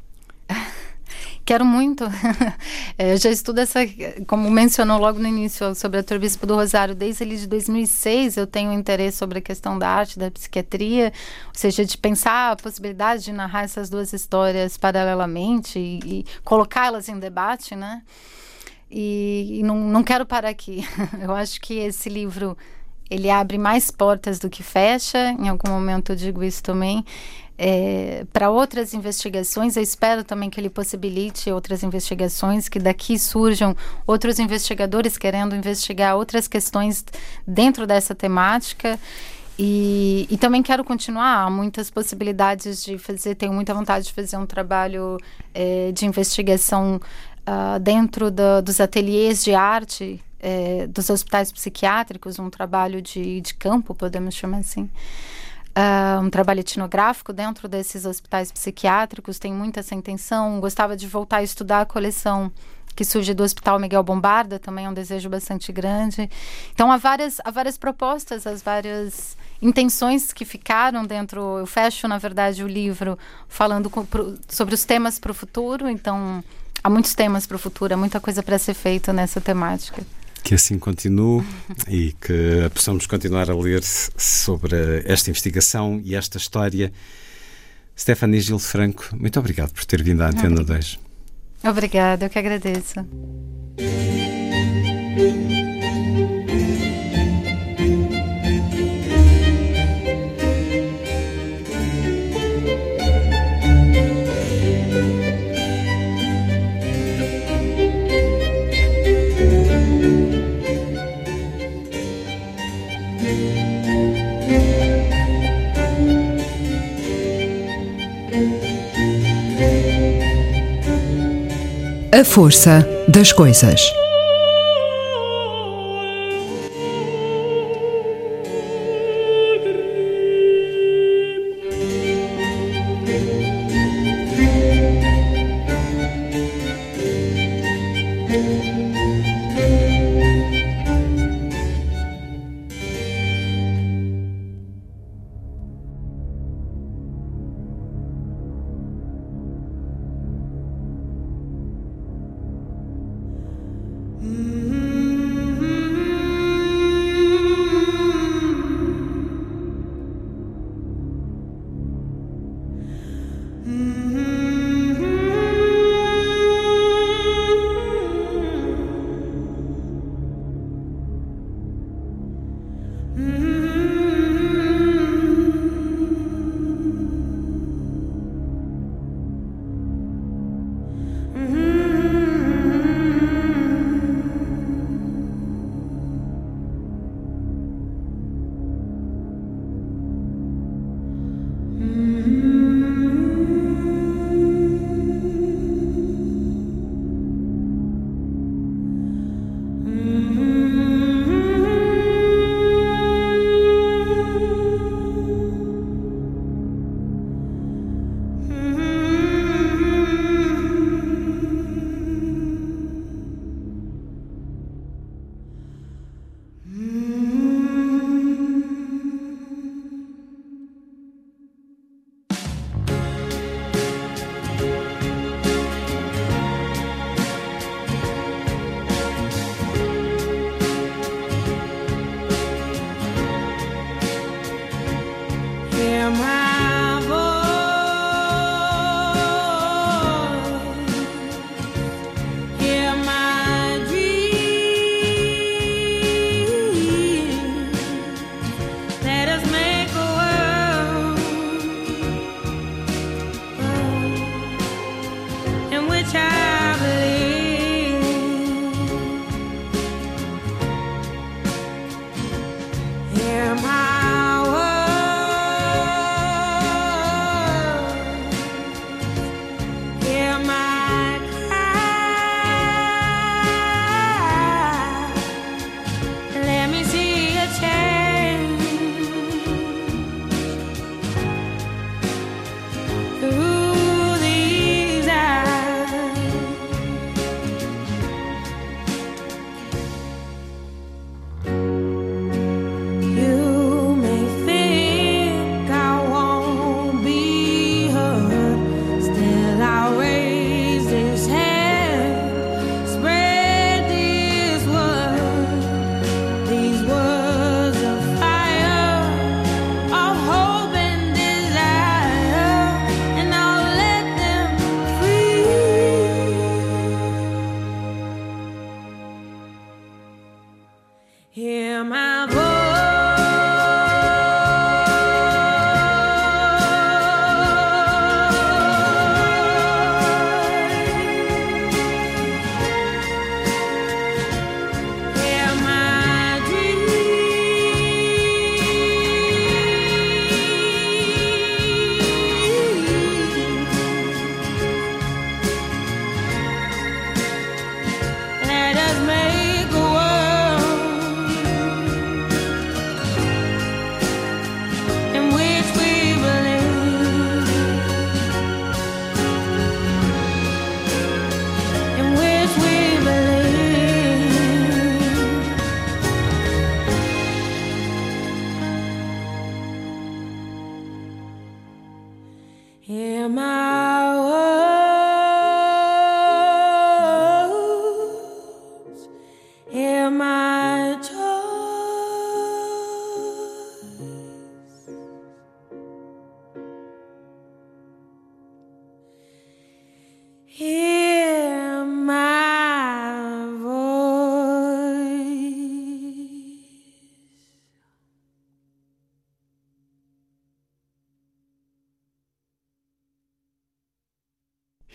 Quero muito. É, eu já estudo essa, como mencionou logo no início, sobre o Bispo do Rosário, desde ele de 2006 eu tenho interesse sobre a questão da arte, da psiquiatria, ou seja, de pensar a possibilidade de narrar essas duas histórias paralelamente e, e colocá-las em debate, né? E, e não, não quero parar aqui. Eu acho que esse livro ele abre mais portas do que fecha. Em algum momento eu digo isso também é, para outras investigações. Eu espero também que ele possibilite outras investigações, que daqui surjam outros investigadores querendo investigar outras questões dentro dessa temática. E, e, também quero continuar. Há muitas possibilidades de fazer, tenho muita vontade de fazer um trabalho é, de investigação uh, dentro do, dos ateliês de arte é, dos hospitais psiquiátricos, um trabalho de, de campo, podemos chamar assim uh, um trabalho etnográfico dentro desses hospitais psiquiátricos, tem muita essa intenção. Gostava de voltar a estudar a coleção que surge do Hospital Miguel Bombarda, também é um desejo bastante grande. Então, há várias, há várias propostas, as várias intenções que ficaram dentro. Eu fecho, na verdade, o livro falando com, pro, sobre os temas para o futuro, então há muitos temas para o futuro, há muita coisa para ser feita nessa temática que assim continue e que possamos continuar a ler sobre esta investigação e esta história. Stephanie Gil Franco, muito obrigado por ter vindo à Antena 2. Obrigada, eu que agradeço. A força das coisas.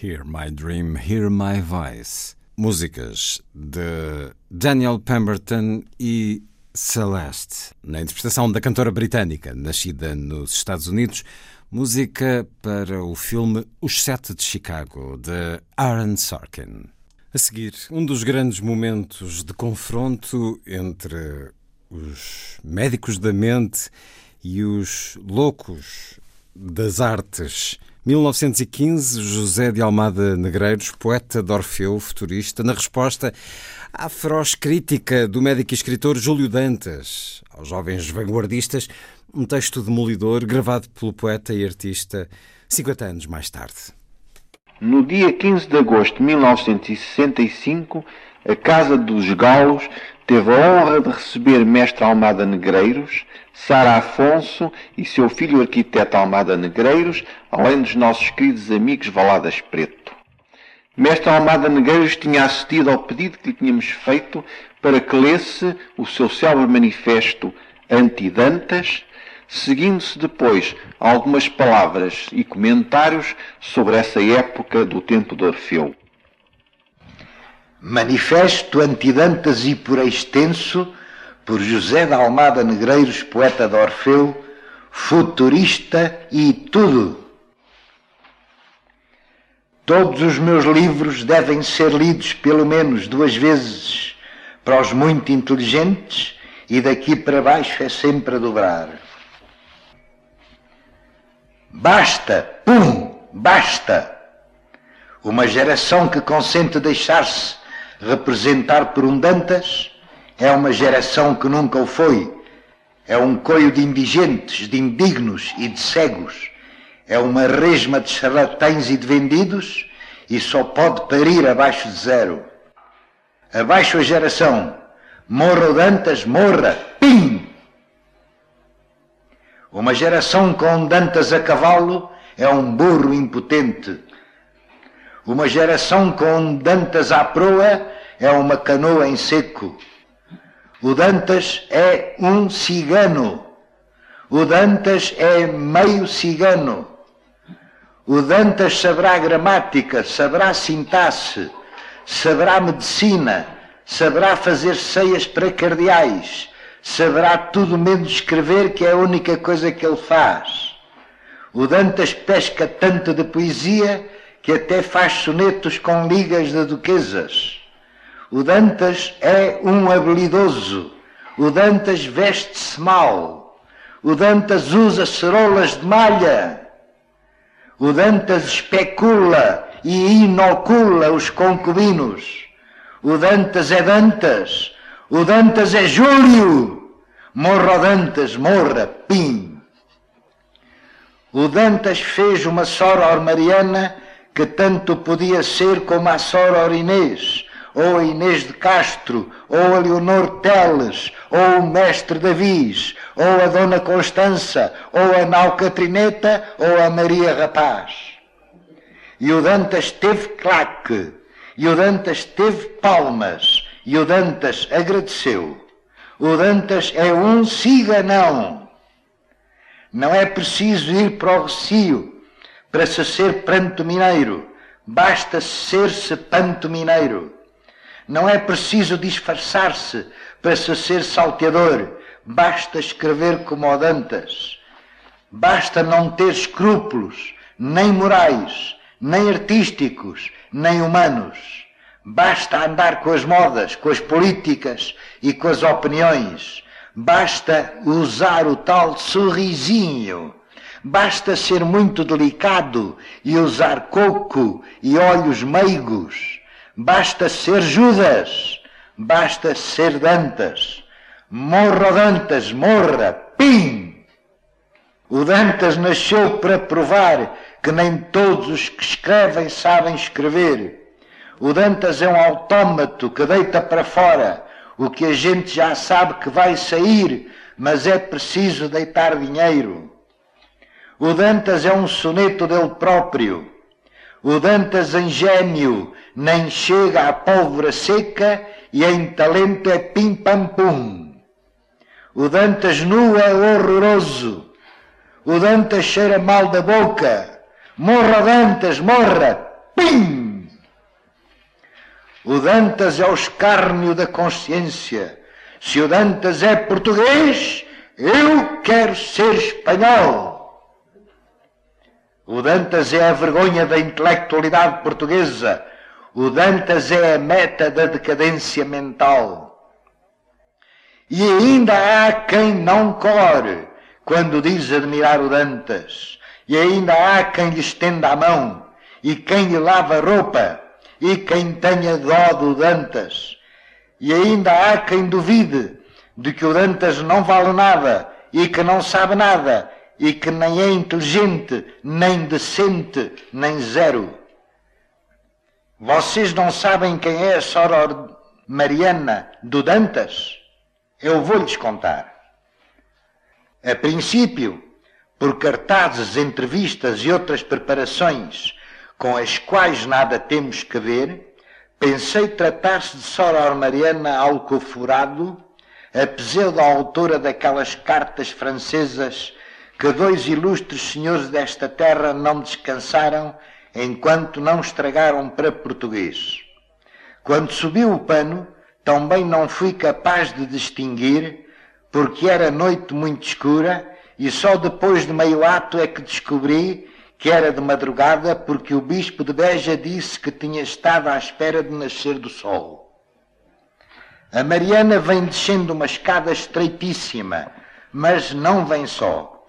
Hear My Dream, Hear My Voice. Músicas de Daniel Pemberton e Celeste, na interpretação da cantora britânica, nascida nos Estados Unidos, música para o filme Os Sete de Chicago, de Aaron Sorkin. A seguir, um dos grandes momentos de confronto entre os médicos da mente e os loucos das artes. 1915, José de Almada Negreiros, poeta de Orfeu, futurista, na resposta à feroz crítica do médico e escritor Júlio Dantas aos jovens vanguardistas, um texto demolidor gravado pelo poeta e artista 50 anos mais tarde. No dia 15 de agosto de 1965, a Casa dos Galos teve a honra de receber Mestre Almada Negreiros, Sara Afonso e seu filho arquiteto Almada Negreiros, além dos nossos queridos amigos Valadas Preto. Mestre Almada Negreiros tinha assistido ao pedido que lhe tínhamos feito para que lesse o seu célebre manifesto anti-Dantas, seguindo-se depois algumas palavras e comentários sobre essa época do tempo de Orfeu. Manifesto antidantas e por extenso, por José de Almada Negreiros, poeta de Orfeu, futurista e tudo. Todos os meus livros devem ser lidos pelo menos duas vezes para os muito inteligentes e daqui para baixo é sempre a dobrar. Basta, pum, basta. Uma geração que consente deixar-se representar por um Dantas é uma geração que nunca o foi. É um coio de indigentes, de indignos e de cegos. É uma resma de charlatães e de vendidos e só pode parir abaixo de zero. Abaixo a geração. Morra o Dantas, morra. Pim! Uma geração com Dantas a cavalo é um burro impotente. Uma geração com Dantas à proa é uma canoa em seco. O Dantas é um cigano. O Dantas é meio cigano. O Dantas saberá gramática, saberá sintaxe, saberá medicina, saberá fazer ceias para cardeais, saberá tudo menos escrever, que é a única coisa que ele faz. O Dantas pesca tanto de poesia que até faz sonetos com ligas de duquesas. O Dantas é um habilidoso. O Dantas veste-se mal. O Dantas usa cerolas de malha. O Dantas especula e inocula os concubinos. O Dantas é Dantas. O Dantas é Júlio. Morra Dantas, morra, pim. O Dantas fez uma sora Mariana que tanto podia ser como a sora Inês, ou a Inês de Castro, ou a Leonor Teles, ou o Mestre Davis, ou a Dona Constança, ou a Nau Catrineta, ou a Maria Rapaz. E o Dantas teve claque, e o Dantas teve palmas, e o Dantas agradeceu. O Dantas é um ciganão. Não é preciso ir para o Recio para se ser pranto mineiro. Basta ser-se panto mineiro. Não é preciso disfarçar-se para se ser salteador. Basta escrever como o Dantas. Basta não ter escrúpulos, nem morais, nem artísticos, nem humanos. Basta andar com as modas, com as políticas e com as opiniões. Basta usar o tal sorrisinho. Basta ser muito delicado e usar coco e olhos meigos. Basta ser Judas. Basta ser Dantas. Morra Dantas, morra, pim! O Dantas nasceu para provar que nem todos os que escrevem sabem escrever. O Dantas é um autômato que deita para fora o que a gente já sabe que vai sair, mas é preciso deitar dinheiro. O Dantas é um soneto dele próprio. O Dantas em gênio nem chega à pólvora seca e em talento é pim-pam-pum. O Dantas nu é horroroso. O Dantas cheira mal da boca. Morra Dantas, morra! Pim! O Dantas é o escárnio da consciência. Se o Dantas é português, eu quero ser espanhol. O Dantas é a vergonha da intelectualidade portuguesa. O Dantas é a meta da decadência mental. E ainda há quem não core quando diz admirar o Dantas. E ainda há quem lhe estenda a mão e quem lhe lava a roupa e quem tenha dó do Dantas. E ainda há quem duvide de que o Dantas não vale nada e que não sabe nada e que nem é inteligente, nem decente, nem zero. Vocês não sabem quem é a Soror Mariana do Dantas? Eu vou-lhes contar. A princípio, por cartazes, entrevistas e outras preparações com as quais nada temos que ver, pensei tratar-se de Soror Mariana Alcoforado, a pseudo-autora daquelas cartas francesas que dois ilustres senhores desta terra não descansaram enquanto não estragaram para português. Quando subiu o pano, também não fui capaz de distinguir, porque era noite muito escura, e só depois de meio ato é que descobri que era de madrugada, porque o bispo de Beja disse que tinha estado à espera de nascer do sol. A Mariana vem descendo uma escada estreitíssima, mas não vem só.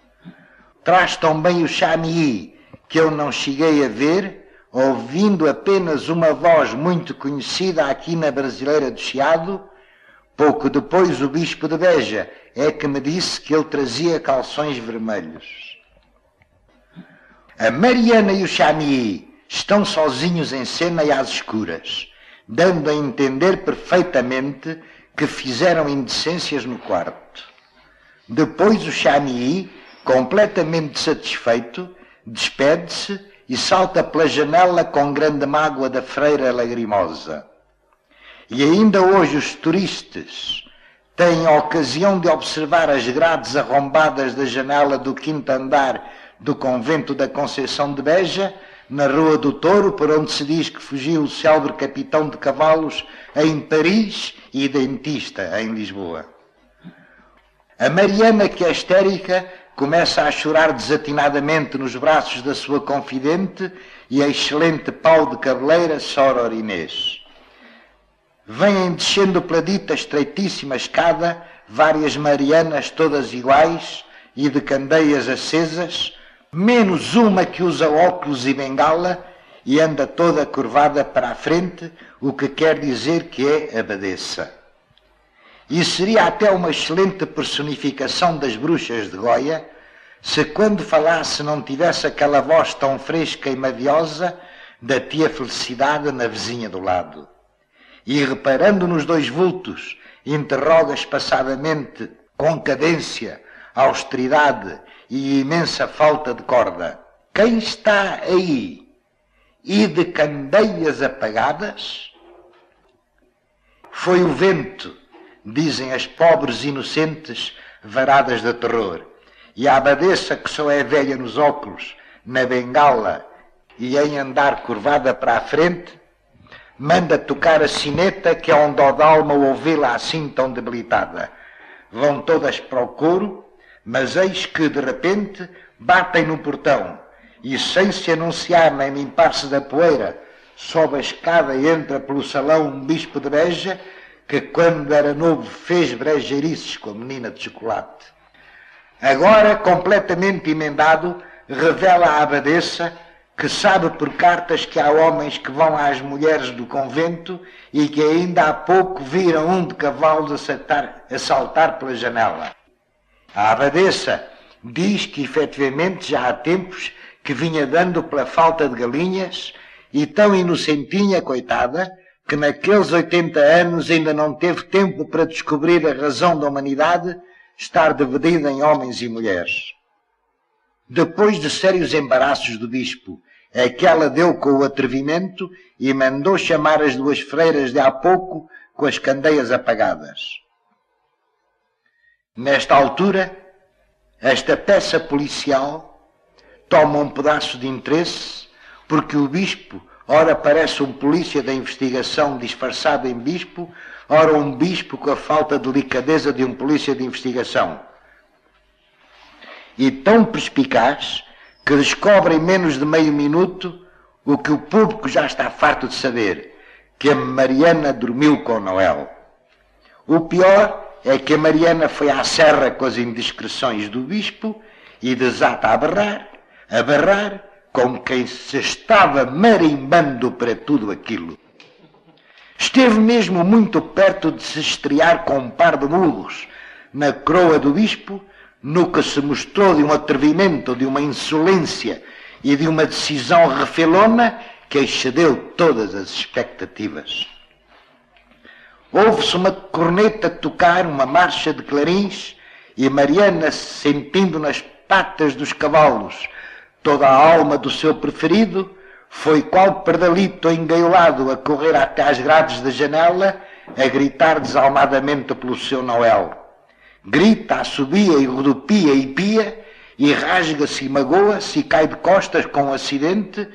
Traz também o Chamii, que eu não cheguei a ver, ouvindo apenas uma voz muito conhecida aqui na Brasileira do Chiado, pouco depois o bispo de Beja é que me disse que ele trazia calções vermelhos. A Mariana e o Chami estão sozinhos em cena e às escuras, dando a entender perfeitamente que fizeram indecências no quarto. Depois o Chami, completamente satisfeito, despede-se e salta pela janela com grande mágoa da freira lagrimosa. E ainda hoje os turistas têm a ocasião de observar as grades arrombadas da janela do quinto andar do convento da Conceição de Beja, na Rua do Touro, por onde se diz que fugiu o célebre capitão de cavalos em Paris e dentista em Lisboa. A Mariana, que é histérica, começa a chorar desatinadamente nos braços da sua confidente e a excelente pau de cabeleira Soror Inês. Vêm descendo pela dita estreitíssima escada várias marianas todas iguais e de candeias acesas, menos uma que usa óculos e bengala e anda toda curvada para a frente, o que quer dizer que é abadesa. E seria até uma excelente personificação das bruxas de Goia, se quando falasse não tivesse aquela voz tão fresca e maviosa da tia Felicidade na vizinha do lado. E reparando nos dois vultos, interroga espaçadamente, com cadência, austeridade e imensa falta de corda: Quem está aí? E de candeias apagadas? Foi o vento dizem as pobres inocentes varadas de terror. E a abadesa, que só é velha nos óculos, na bengala e em andar curvada para a frente, manda tocar a sineta que é um dó de alma ouvi-la assim tão debilitada. Vão todas para o couro, mas eis que, de repente, batem no portão e, sem se anunciar nem limpar-se da poeira, sobe a escada e entra pelo salão um bispo de beja que quando era novo fez brejeirices com a menina de chocolate. Agora, completamente emendado, revela a abadesa que sabe por cartas que há homens que vão às mulheres do convento e que ainda há pouco viram um de cavalos assaltar, saltar pela janela. A abadesa diz que efetivamente já há tempos que vinha dando pela falta de galinhas e tão inocentinha, coitada, que naqueles 80 anos ainda não teve tempo para descobrir a razão da humanidade estar dividida em homens e mulheres. Depois de sérios embaraços do bispo, é que ela deu com o atrevimento e mandou chamar as duas freiras de há pouco com as candeias apagadas. Nesta altura, esta peça policial toma um pedaço de interesse porque o bispo Ora parece um polícia da investigação disfarçado em bispo, ora um bispo com a falta de delicadeza de um polícia de investigação. E tão perspicaz que descobre em menos de meio minuto o que o público já está farto de saber, que a Mariana dormiu com Noel. O pior é que a Mariana foi à serra com as indiscreções do bispo e desata a berrar, a berrar, como quem se estava marimbando para tudo aquilo. Esteve mesmo muito perto de se estrear com um par de mulos na croa do bispo, no que se mostrou de um atrevimento, de uma insolência e de uma decisão refelona que excedeu todas as expectativas. Houve-se uma corneta tocar, uma marcha de clarins, e Mariana, sentindo nas patas dos cavalos toda a alma do seu preferido, foi qual perdalito engaiolado a correr até às grades da janela, a gritar desalmadamente pelo seu Noel. Grita, assobia e rodopia e pia, e rasga-se e magoa-se e cai de costas com um acidente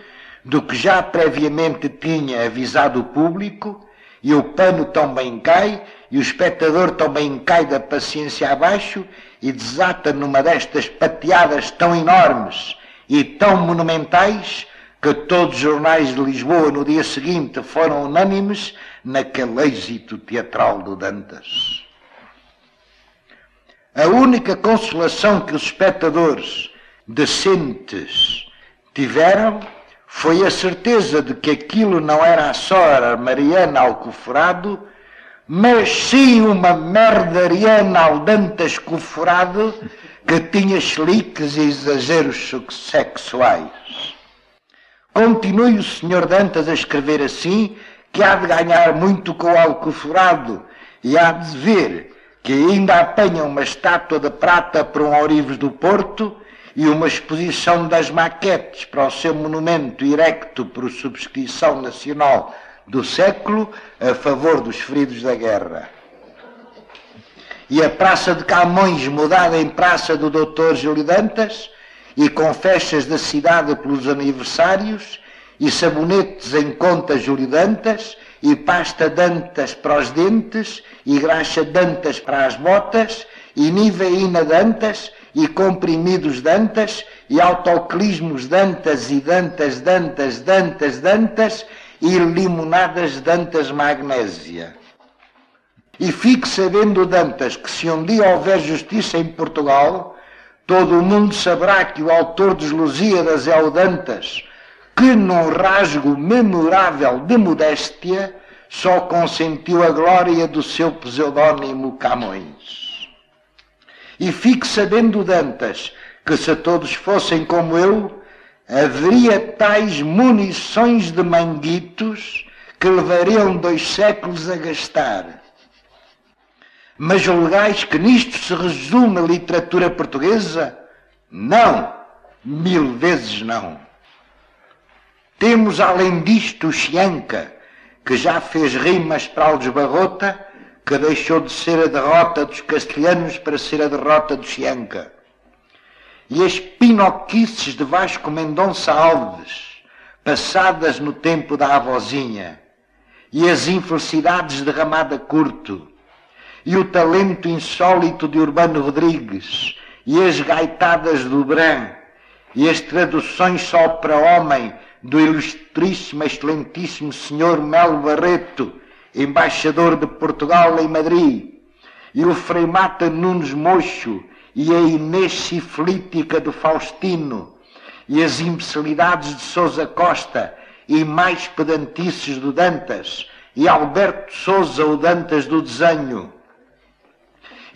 do que já previamente tinha avisado o público, e o pano também cai, e o espectador também cai da paciência abaixo e desata numa destas pateadas tão enormes e tão monumentais que todos os jornais de Lisboa no dia seguinte foram unânimes naquele êxito teatral do Dantas. A única consolação que os espectadores decentes tiveram foi a certeza de que aquilo não era a Mariana Alcoforado, mas sim uma merdariana Aldantas Coforado que tinha e exageros sexuais. Continue o Sr. Dantas a escrever assim, que há de ganhar muito com o Alcoforado e há de ver que ainda apanha uma estátua de prata para um Ourives do Porto e uma exposição das maquetes para o seu monumento erecto por subscrição nacional do século a favor dos feridos da guerra. E a Praça de Camões mudada em Praça do Doutor Júlio Dantas e com festas da cidade pelos aniversários e sabonetes em conta Júlio Dantas e pasta Dantas para os dentes e graxa Dantas para as botas e niveína Dantas e comprimidos Dantas, e autoclismos Dantas e Dantas, Dantas, Dantas, Dantas, e limonadas Dantas Magnésia. E fique sabendo, Dantas, que se um dia houver justiça em Portugal, todo o mundo saberá que o autor dos Lusíadas é o Dantas, que num rasgo memorável de modéstia só consentiu a glória do seu pseudónimo Camões. E fique sabendo, Dantas, que se todos fossem como eu, haveria tais munições de manguitos que levariam dois séculos a gastar. Mas julgais que nisto se resume a literatura portuguesa? Não, mil vezes não. Temos além disto o Chianca, que já fez rimas para Aldes Barrota que deixou de ser a derrota dos castelhanos para ser a derrota do Chianca. E as pinoquices de Vasco Mendonça Alves, passadas no tempo da avózinha, e as infelicidades de Ramada Curto, e o talento insólito de Urbano Rodrigues, e as gaitadas do Bran, e as traduções só para homem do ilustríssimo, excelentíssimo senhor Melo Barreto, embaixador de Portugal em Madrid, e o Frei Mata Nunes Mocho, e a Inês Siflítica do Faustino, e as imbecilidades de Sousa Costa, e mais pedantices do Dantas, e Alberto Souza, o Dantas do desenho,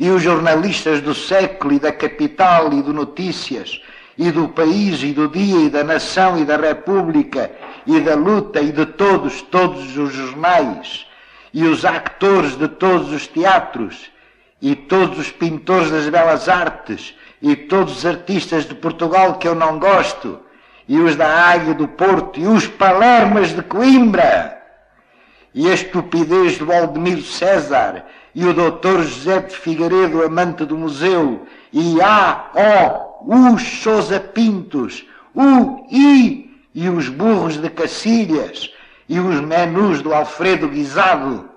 e os jornalistas do século e da capital e do Notícias, e do país e do dia e da nação e da república e da luta e de todos, todos os jornais, e os actores de todos os teatros, e todos os pintores das belas artes, e todos os artistas de Portugal que eu não gosto, e os da Águia do Porto, e os Palermas de Coimbra, e a estupidez do Valdemiro César, e o doutor José de Figueiredo, amante do museu, e há, ó, os Sousa Pintos, o I, e os burros de Cacilhas, e os menus do Alfredo Guisado,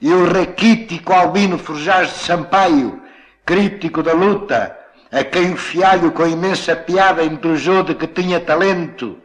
e o raquítico Albino Forjás de Sampaio, crítico da luta, a quem o fialho com imensa piada intrujou de que tinha talento,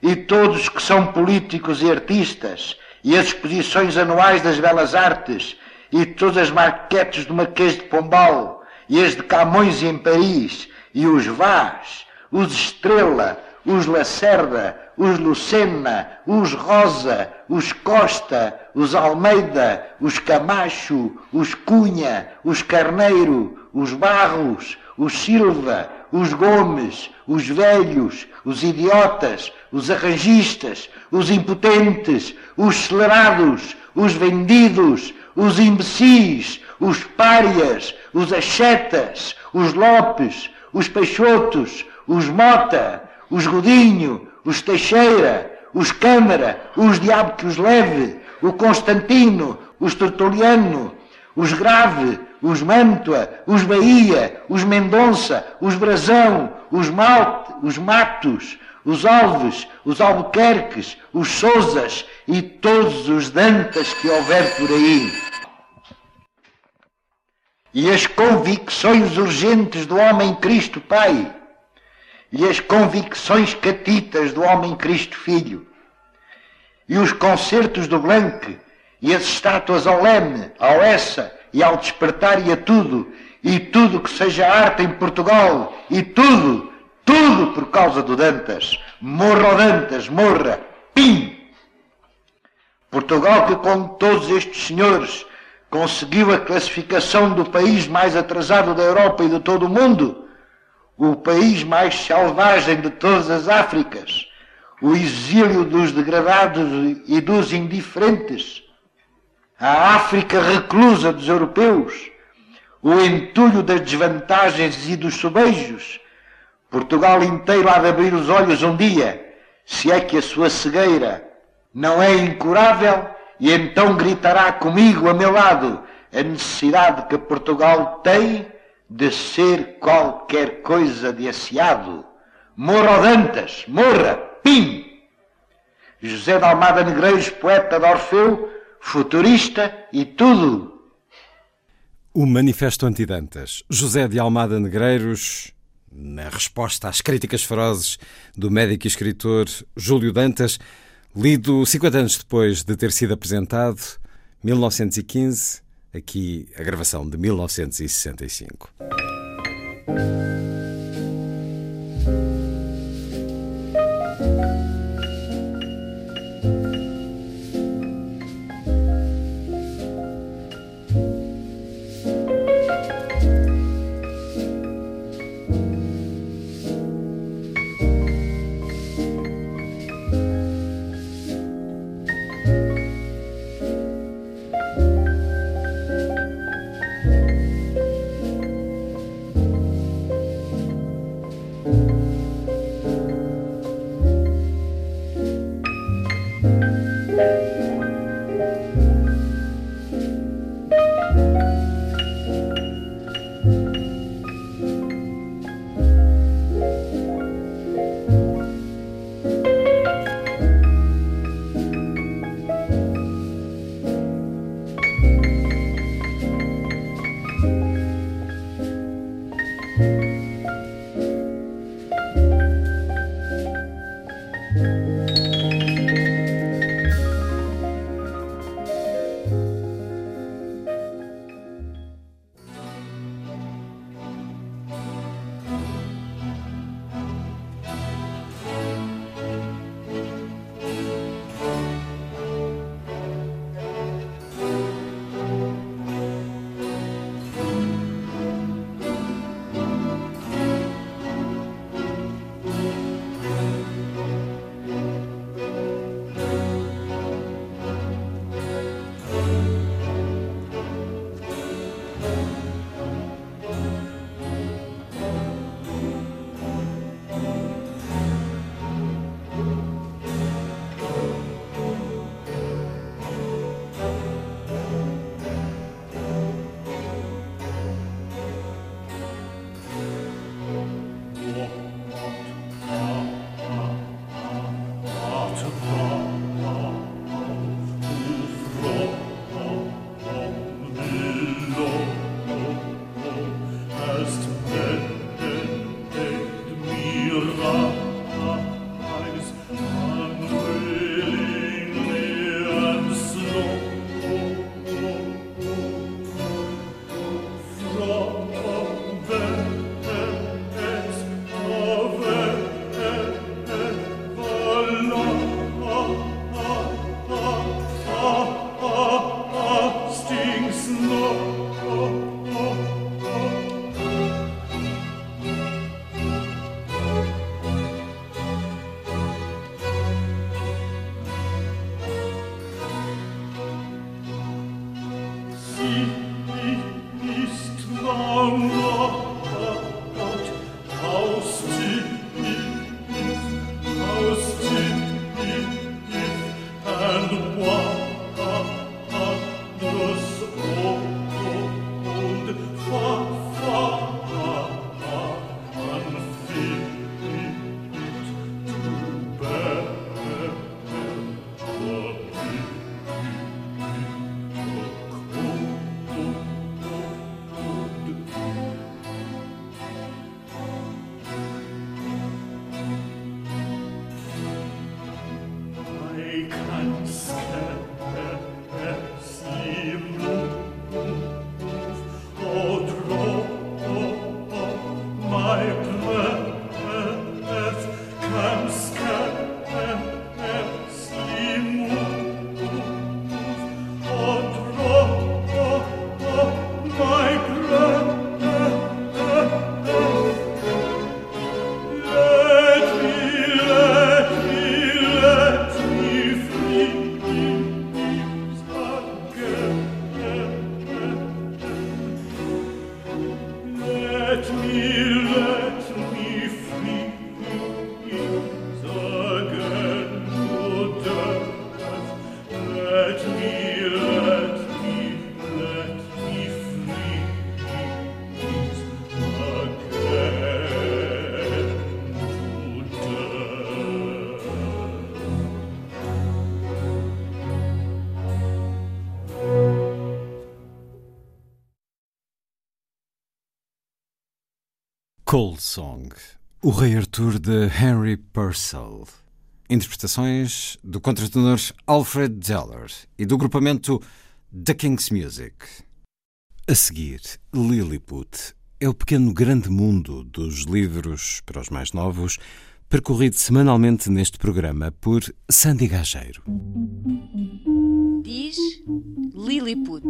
e todos que são políticos e artistas, e as exposições anuais das belas artes, e todas as marquetes do Marquês de Pombal, e as de Camões em Paris, e os Vaz, os Estrela, os Lacerda, os Lucena, os Rosa, os Costa, os Almeida, os Camacho, os Cunha, os Carneiro, os Barros, os Silva, os Gomes, os velhos, os idiotas, os arranjistas, os impotentes, os acelerados, os vendidos, os imbecis, os párias, os achetas, os Lopes, os Peixotos, os Mota, os Godinho, os Teixeira, os Câmara, os Diabo que os leve, o Constantino, os Tertuliano, os Grave, os Mantua, os Bahia, os Mendonça, os Brasão, os Malte, os Matos, os Alves, os Albuquerques, os Sousas e todos os Dantas que houver por aí. E as convicções urgentes do homem Cristo Pai, e as convicções catitas do homem Cristo Filho, e os concertos do Blanc, e as estátuas ao leme, ao essa, e ao despertar e a tudo, e tudo que seja arte em Portugal, e tudo, tudo por causa do Dantas. Morra o Dantas, morra, pim! Portugal que com todos estes senhores conseguiu a classificação do país mais atrasado da Europa e de todo o mundo, o país mais selvagem de todas as Áfricas, o exílio dos degradados e dos indiferentes, a África reclusa dos europeus, o entulho das desvantagens e dos sobejos. Portugal inteiro há de abrir os olhos um dia, se é que a sua cegueira não é incurável, e então gritará comigo a meu lado a necessidade que Portugal tem de ser qualquer coisa de aciado. Morra Dantas, morra, pim! José de Almada Negreiros, poeta de Orfeu, futurista e tudo. O Manifesto Antidantas. José de Almada Negreiros, na resposta às críticas ferozes do médico e escritor Júlio Dantas, lido 50 anos depois de ter sido apresentado, 1915, aqui a gravação de 1965. Cold Song, o Rei Arthur de Henry Purcell. Interpretações do contratenor Alfred Deller e do grupamento The King's Music. A seguir, Lilliput é o pequeno grande mundo dos livros para os mais novos, percorrido semanalmente neste programa por Sandy Gageiro. Diz Lilliput.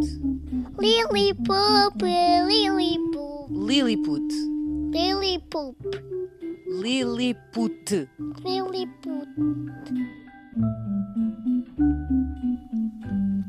Lilliput, Lilliput. Lilliput. Lilliput. Lilliput. Lilliput.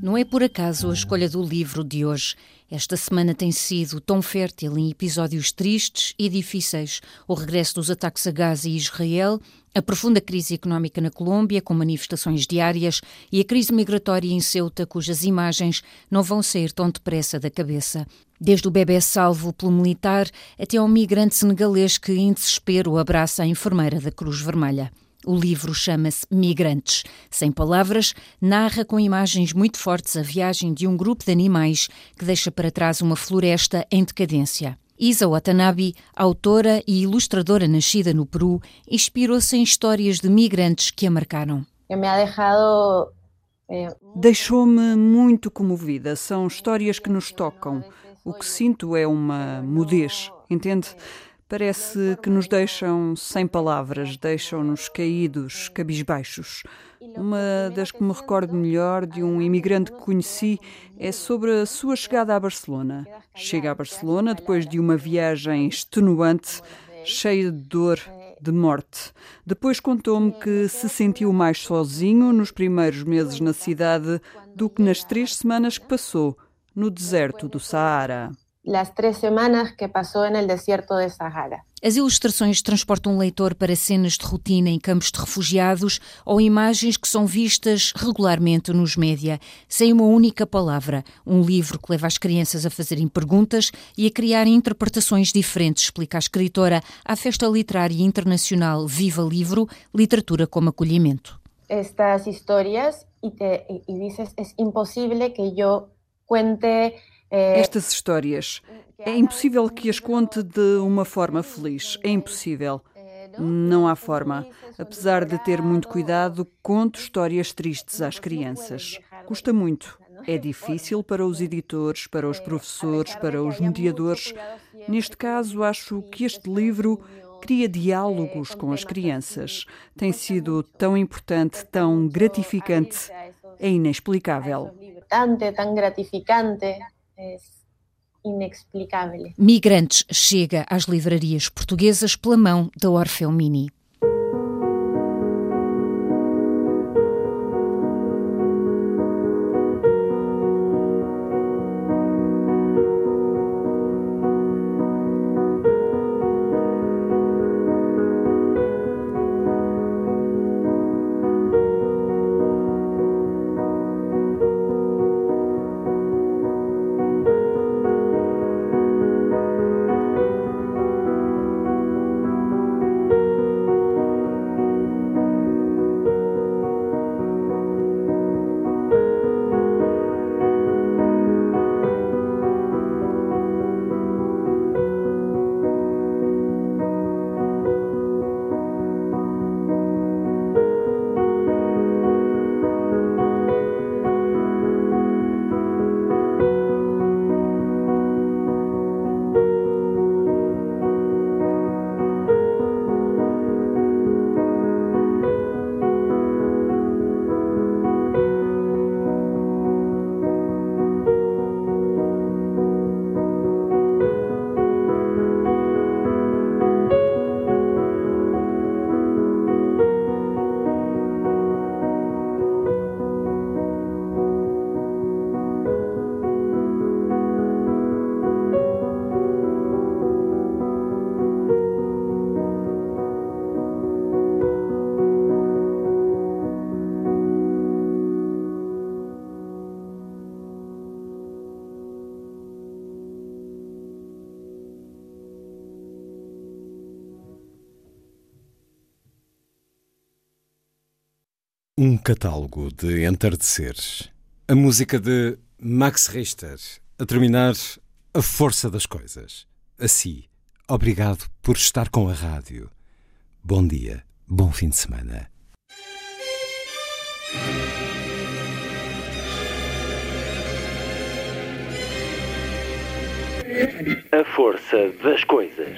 Não é por acaso a escolha do livro de hoje. Esta semana tem sido tão fértil em episódios tristes e difíceis. O regresso dos ataques a Gaza e Israel, a profunda crise económica na Colômbia, com manifestações diárias, e a crise migratória em Ceuta, cujas imagens não vão sair tão depressa da cabeça. Desde o bebê salvo pelo militar até ao migrante senegalês que, em desespero, abraça a enfermeira da Cruz Vermelha. O livro chama-se Migrantes. Sem palavras, narra com imagens muito fortes a viagem de um grupo de animais que deixa para trás uma floresta em decadência. Isa Watanabe, autora e ilustradora nascida no Peru, inspirou-se em histórias de migrantes que a marcaram. Eh, Deixou-me muito comovida. São histórias que nos tocam. O que sinto é uma mudez, entende? Parece que nos deixam sem palavras, deixam-nos caídos, cabisbaixos. Uma das que me recordo melhor de um imigrante que conheci é sobre a sua chegada a Barcelona. Chega a Barcelona depois de uma viagem extenuante, cheia de dor, de morte. Depois contou-me que se sentiu mais sozinho nos primeiros meses na cidade do que nas três semanas que passou no deserto do Saara. As três semanas que passou no deserto do Saara. As ilustrações transportam o leitor para cenas de rotina em campos de refugiados ou imagens que são vistas regularmente nos média, sem uma única palavra. Um livro que leva as crianças a fazerem perguntas e a criar interpretações diferentes, explica a escritora à Festa Literária Internacional Viva Livro, Literatura como Acolhimento. Estas histórias, e, te, e dices, é impossível que eu Estas histórias. É impossível que as conte de uma forma feliz. É impossível. Não há forma. Apesar de ter muito cuidado, conto histórias tristes às crianças. Custa muito. É difícil para os editores, para os professores, para os mediadores. Neste caso, acho que este livro cria diálogos com as crianças. Tem sido tão importante, tão gratificante. É inexplicável importante, tan gratificante, é inexplicável. Migrantes chega às livrarias portuguesas pela mão da Orfeu Mini. Catálogo de entardeceres. A música de Max Richter. A terminar, a força das coisas. Assim, obrigado por estar com a rádio. Bom dia, bom fim de semana. A força das coisas.